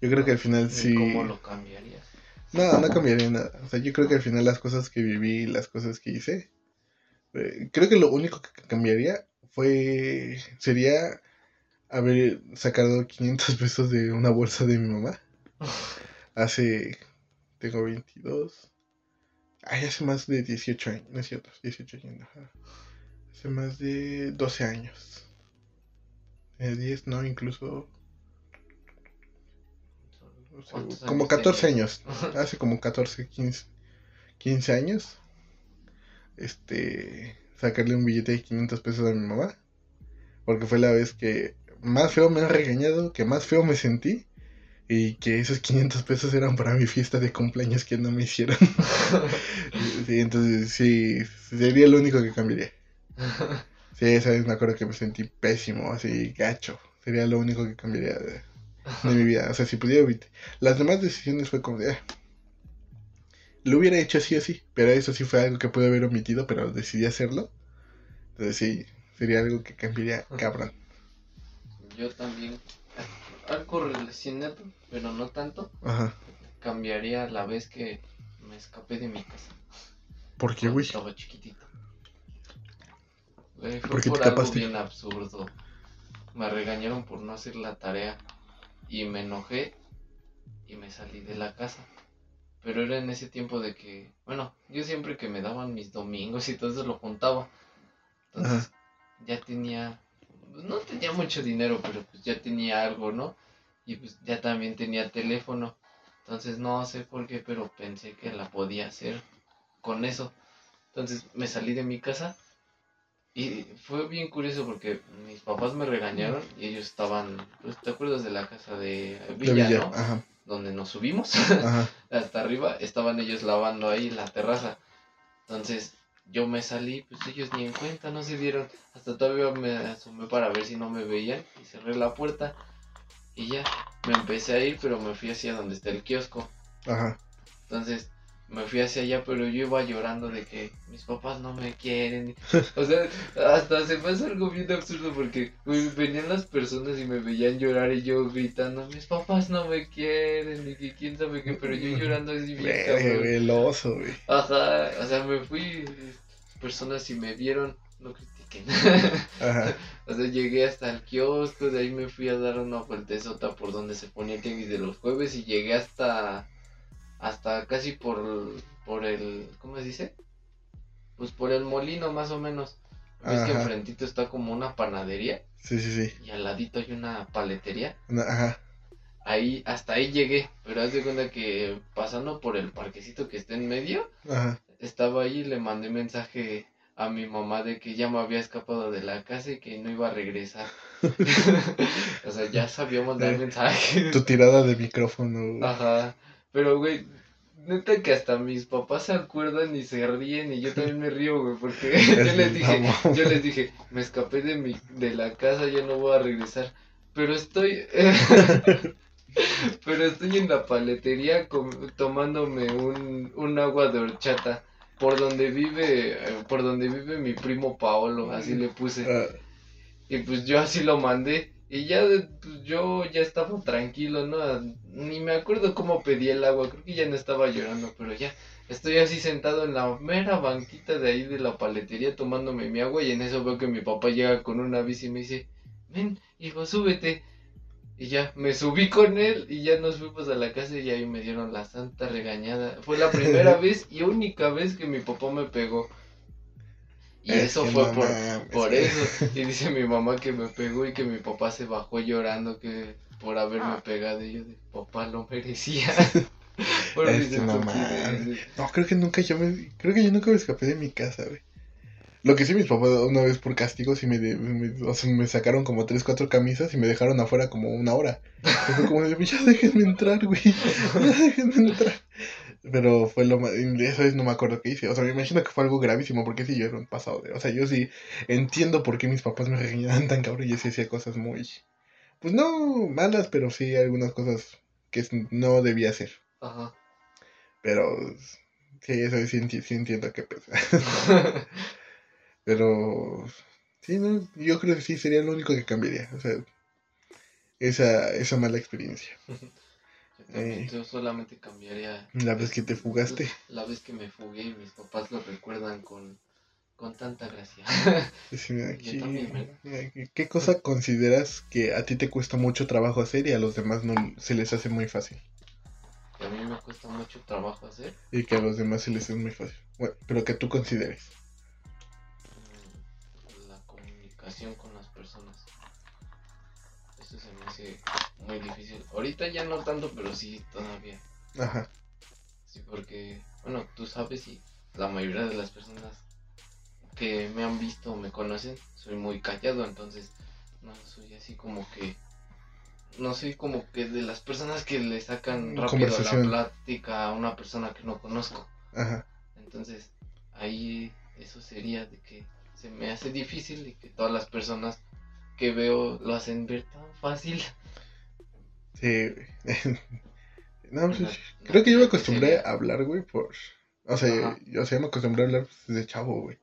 Yo creo que al final ¿Y sí. ¿Cómo lo cambiarías? No, no cambiaría nada. O sea, yo creo que al final las cosas que viví, las cosas que hice, eh, creo que lo único que cambiaría fue, sería haber sacado 500 pesos de una bolsa de mi mamá. Hace, tengo 22. Ay, hace más de 18 años, no es cierto, 18 años, ajá. Hace más de 12 años. Eh, 10, no, incluso, o sea, ¿Cuántos como años 14 tenías? años. Hace como 14, 15, 15 años. Este, sacarle un billete de 500 pesos a mi mamá. Porque fue la vez que más feo me han regañado, que más feo me sentí. Y que esos 500 pesos eran para mi fiesta de cumpleaños que no me hicieron. sí, entonces sí, sería lo único que cambiaría. Sí, esa vez me acuerdo que me sentí pésimo, así gacho. Sería lo único que cambiaría de, de mi vida. O sea, si pudiera evitar. Las demás decisiones fue como de. "Ah, lo hubiera hecho así o así. Pero eso sí fue algo que pude haber omitido, pero decidí hacerlo. Entonces sí, sería algo que cambiaría cabrón. Yo también, algo relacionado, pero no tanto, Ajá. cambiaría la vez que me escapé de mi casa. ¿Por qué, güey? Estaba chiquitito. Güey, fue ¿Por qué te por algo bien absurdo. Me regañaron por no hacer la tarea y me enojé y me salí de la casa. Pero era en ese tiempo de que, bueno, yo siempre que me daban mis domingos y todo eso lo juntaba. Entonces, ya tenía, pues, no tenía mucho dinero, pero pues ya tenía algo, ¿no? Y pues ya también tenía teléfono. Entonces no sé por qué, pero pensé que la podía hacer con eso. Entonces me salí de mi casa y fue bien curioso porque mis papás me regañaron y ellos estaban, pues, ¿te acuerdas de la casa de De Villa, no? ajá, Donde nos subimos ajá. hasta arriba, estaban ellos lavando ahí la terraza. Entonces yo me salí, pues ellos ni en cuenta, no se dieron. Hasta todavía me asomé para ver si no me veían y cerré la puerta. Y ya, me empecé a ir, pero me fui hacia donde está el kiosco. Ajá. Entonces me fui hacia allá, pero yo iba llorando de que mis papás no me quieren. O sea, hasta se me hace algo bien absurdo porque venían las personas y me veían llorar y yo gritando, mis papás no me quieren, y que quién sabe qué, pero yo llorando así bien cabrón. güey, el oso, güey. Ajá, o sea, me fui, personas y me vieron no critiquen. Ajá. o sea, llegué hasta el kiosco, de ahí me fui a dar una vueltezota por donde se ponía el tianguis de los jueves y llegué hasta hasta casi por por el ¿cómo se dice? Pues por el molino más o menos. Ves que enfrentito está como una panadería Sí, sí, sí. y al ladito hay una paletería. Una- Ajá. Ahí, hasta ahí llegué, pero haz de cuenta que pasando por el parquecito que está en medio, Ajá. estaba ahí y le mandé mensaje a mi mamá de que ya me había escapado de la casa y que no iba a regresar. o sea, ya sabía mandar Eh, mensaje. Tu tirada de micrófono. Ajá. Pero, güey, neta que hasta mis papás se acuerdan y se ríen y yo también me río, güey, porque yo les dije, yo les dije, me escapé de mi, de la casa, ya no voy a regresar. Pero estoy, pero estoy en la paletería com- tomándome un, un agua de horchata. Por donde vive, por donde vive mi primo Paolo, así le puse. Ah, Y pues yo así lo mandé. Y ya pues, yo ya estaba tranquilo, ¿no? Ni me acuerdo cómo pedí el agua, creo que ya no estaba llorando, pero ya estoy así sentado en la mera banquita de ahí de la paletería tomándome mi agua y en eso veo que mi papá llega con una bici y me dice, ven, hijo, súbete. Y ya me subí con él y ya nos fuimos a la casa y ahí me dieron la santa regañada. Fue la primera vez y única vez que mi papá me pegó. Y es eso fue no por, mames, por eso. Y dice mi mamá que me pegó y que mi papá se bajó llorando que por haberme pegado. Y yo de papá lo merecía. Es mis que no estupideces. mames. No, creo que nunca yo me. Creo que yo nunca me escapé de mi casa, güey. Lo que sí, mis papás una vez por castigo sí me, de- me- o sea, me sacaron como tres, cuatro camisas y me dejaron afuera como una hora. Y fue como de, ya déjenme entrar, güey. Ya déjenme entrar. Pero fue lo más. Esa vez no me acuerdo qué hice. O sea, me imagino que fue algo gravísimo porque sí yo era un pasado de. O sea, yo sí entiendo por qué mis papás me regañaban tan cabrón y yo sí hacía cosas muy. Pues no malas, pero sí algunas cosas que no debía hacer. Ajá. Pero sí, eso sí, enti- sí entiendo que pesa. Pero sí, no, yo creo que sí sería lo único que cambiaría. O sea, esa, esa mala experiencia. Eh. yo solamente cambiaría La vez que te fugaste. la vez que me fugué y mis papás lo recuerdan con, con tanta gracia. Sí, mira, aquí- también, mira, ¿qué- ¿Qué cosa consideras que a ti te cuesta mucho trabajo hacer y a los demás no se les hace muy fácil? que a mí me cuesta mucho trabajo hacer. Y que a los demás se les hace muy fácil. Bueno, pero que tú consideres. mm, la comunicación con. Se me hace muy difícil. Ahorita ya no tanto, pero sí todavía. Ajá. Sí, porque, bueno, tú sabes y la mayoría de las personas que me han visto o me conocen, soy muy callado, entonces no soy así como que, no soy como que de las personas que le sacan rápido la plática a una persona que no conozco. Ajá. Entonces, ahí eso sería de que se me hace difícil y que todas las personas que veo lo hacen ver tan fácil. Sí, güey. No, pues, No- creo que yo me acostumbré a hablar, güey, por... O sea, Ajá. yo, o sea, yo me acostumbré a hablar pues, desde chavo, güey.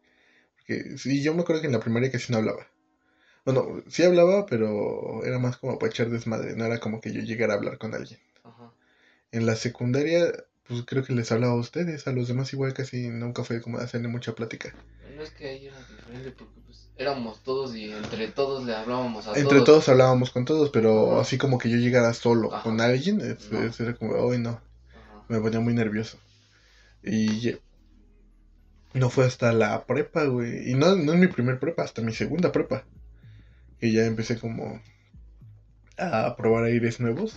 Porque sí, yo me acuerdo que en la primaria casi no hablaba. Bueno, sí hablaba, pero era más como para echar desmadre, no era como que yo llegara a hablar con alguien. Ajá. En la secundaria, pues creo que les hablaba a ustedes, a los demás igual casi nunca fue como hacerle mucha plática. No es que ahí era diferente porque pues éramos todos y entre todos le hablábamos a Entre todos hablábamos con todos, pero Ajá. así como que yo llegara solo Ajá. con alguien, es- No. es- era como, hoy no. Ajá. me ponía muy nervioso. Y no fue hasta la prepa, güey. Y no, no es mi primer prepa, hasta mi segunda prepa. Que ya empecé como a probar aires nuevos.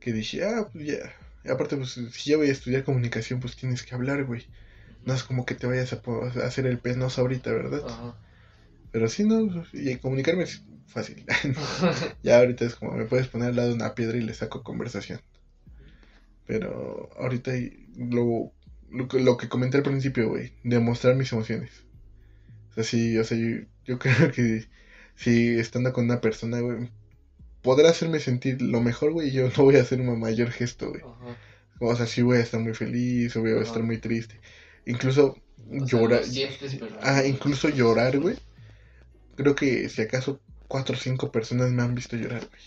Que dije, ah, pues ya. Y aparte, pues si ya voy a estudiar comunicación, pues tienes que hablar, güey. No es como que te vayas a, hacer el penoso ahorita, ¿verdad? Ajá. Pero sí, no, y comunicarme es fácil. ya ahorita es como me puedes poner al lado de una piedra y le saco conversación. Pero ahorita lo, lo, que- lo que comenté al principio, güey, demostrar mis emociones. O sea, sí, o sea, yo, yo creo que si estando con una persona, güey, podrá hacerme sentir lo mejor, güey, yo no voy a hacer un mayor gesto, güey. Ajá. O sea, sí voy a estar muy feliz o voy a estar muy triste. Incluso O llorar. sientes, pero Ah, incluso llorar, güey. Creo que si acaso cuatro o cinco personas me han visto llorar, güey.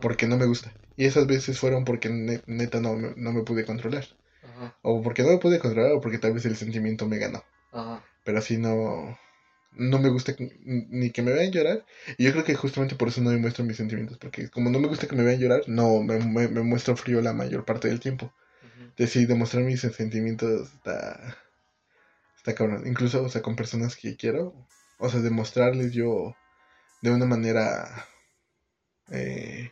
Porque no me gusta. Y esas veces fueron porque ne- neta no, me- no me pude controlar. Ajá. O porque no me pude controlar o porque tal vez el sentimiento me ganó. Ajá. Pero así no... no me gusta ni que me vean llorar. Y yo creo que justamente por eso no me muestro mis sentimientos. Porque como no me gusta que me vean llorar, no me, me- me muestro frío la mayor parte del tiempo. De sí, demostrar mis sentimientos está, está cabrón. Incluso, o sea, con personas que quiero. O sea, demostrarles yo de una manera eh,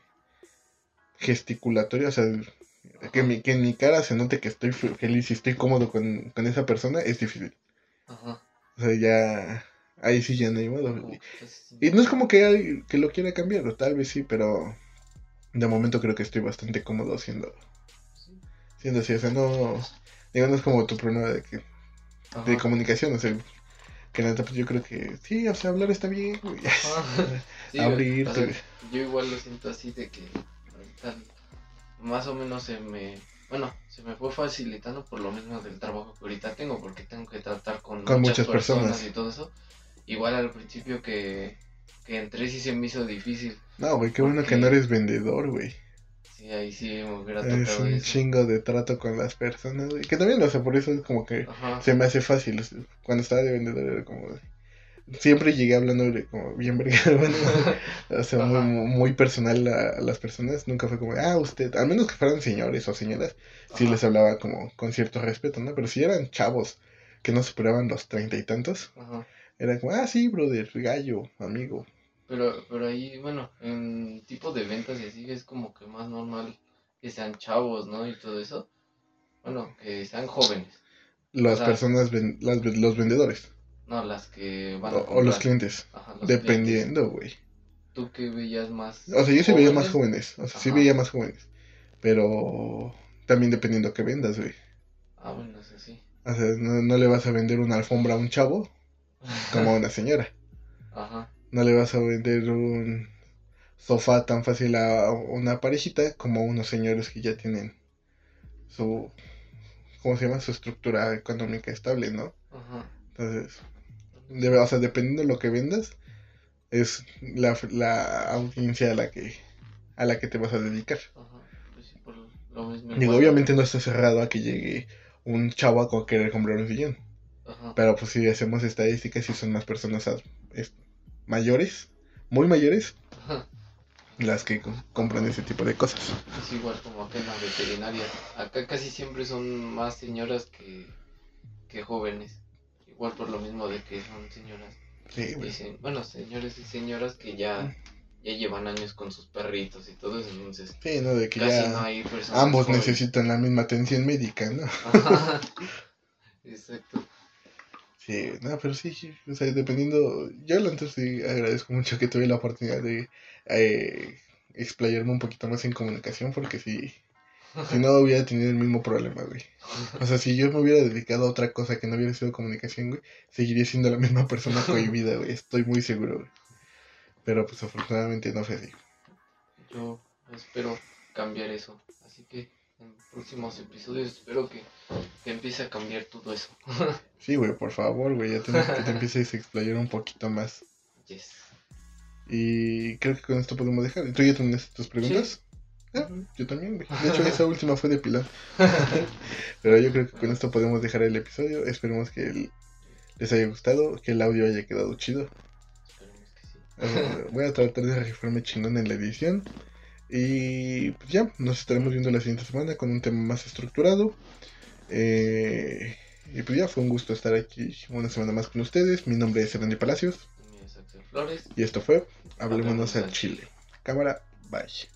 gesticulatoria. O sea, que, mi, que en mi cara se note que estoy fe- feliz y estoy cómodo con, con esa persona es difícil. Ajá. O sea, ya... Ahí sí ya no hay modo. Pues, Y no es como que, hay- que lo quiera cambiar, o tal vez sí, pero de momento creo que estoy bastante cómodo siendo, sí. siendo así. O sea, no, digo, no es como tu problema de, que, de comunicación, o sea, que neta, pues yo creo que sí, o sea, hablar está bien. Sí, o sea, güey. yo igual lo siento así de que ahorita más o menos se me bueno se me fue facilitando por lo mismo del trabajo que ahorita tengo porque tengo que tratar con, Con muchas personas. y todo eso igual al principio que, que entré sí se me hizo difícil No, güey, qué bueno que no eres vendedor, güey. sí ahí sí me hubiera Es tocado un eso chingo de trato con las personas, güey. Que también, o sea, por eso es como que Ajá. se me hace fácil. Cuando estaba de vendedor era como... Siempre llegué hablando de como bien bueno, o sea, muy, personal a, a las personas. Nunca fue como, ah, usted, al menos que fueran señores o señoras, sí Ajá. les hablaba como con cierto respeto, ¿no? Pero si eran chavos que no superaban los treinta y tantos, Ajá. Era como, ah, sí, brother, gallo, amigo. Pero, pero ahí, bueno, en tipo de ventas y así es como que más normal que sean chavos, ¿no? Y todo eso. Bueno, que sean jóvenes. Las O sea, personas, ven- las, los vendedores No, las que van a o los comprar. clientes, Ajá, los dependiendo, güey. ¿Tú que veías más? O sea, yo sí veía más jóvenes, o sea, sí veía más jóvenes, pero también dependiendo que vendas, güey. Ah, bueno, eso sí. O sea, no, no le vas a vender una alfombra a un chavo como a una señora. Ajá, No le vas a vender un sofá tan fácil a una parejita como a unos señores que ya tienen su, ¿cómo se llama? Su estructura económica estable, ¿no? ajá. Entonces, o sea, dependiendo de lo que vendas, es la, la audiencia a la que a la que te vas a dedicar. Ajá, pues sí, por lo mismo. Digo, obviamente no está cerrado a que llegue un chavo a querer comprar un sillón. Ajá, Pero pues si hacemos estadísticas, si son más personas mayores, muy mayores, ajá. las que co- compran ese tipo de cosas. Es igual como acá en la veterinaria. Acá casi siempre son más señoras que, que jóvenes. Igual por lo mismo de que son señoras. Sí, güey. Dicen, bueno, señores y señoras que ya, ya llevan años con sus perritos y todo eso. Entonces, Sí, ¿no? De que casi ya no hay personas. ambos jóvenes. necesitan la misma atención médica, ¿no? Ajá. Exacto. Sí, no, pero sí, sí, o sea, dependiendo, yo la neta sí agradezco mucho que tuve la oportunidad de eh, explayarme un poquito más en comunicación, porque si, si no hubiera tenido el mismo problema, güey. O sea, si yo me hubiera dedicado a otra cosa que no hubiera sido comunicación, güey, seguiría siendo la misma persona cohibida, güey, estoy muy seguro, güey. Pero pues afortunadamente no fue así. Yo espero cambiar eso. Así que en próximos episodios espero que, que empiece a cambiar todo eso. Sí, güey, por favor, güey, ya tenemos que te empieces a explayar un poquito más. yes. Y creo que con esto podemos dejar. ¿Tú ya tienes tus preguntas? Ah, yo también, güey. De hecho, esa última fue de Pilar. Pero yo creo que con esto podemos dejar el episodio. Esperemos que el- les haya gustado, que el audio haya quedado chido. Esperemos que sí. Eh, Voy a tratar de rifarme chingón en la edición. Y pues ya, nos estaremos viendo la siguiente semana con un tema más estructurado. Eh, y pues ya, fue un gusto estar aquí una semana más con ustedes. Mi nombre es Ernesto Palacios. Mi es Axel Flores. Y esto fue Hablémonos al al Chile. Cámara, bye.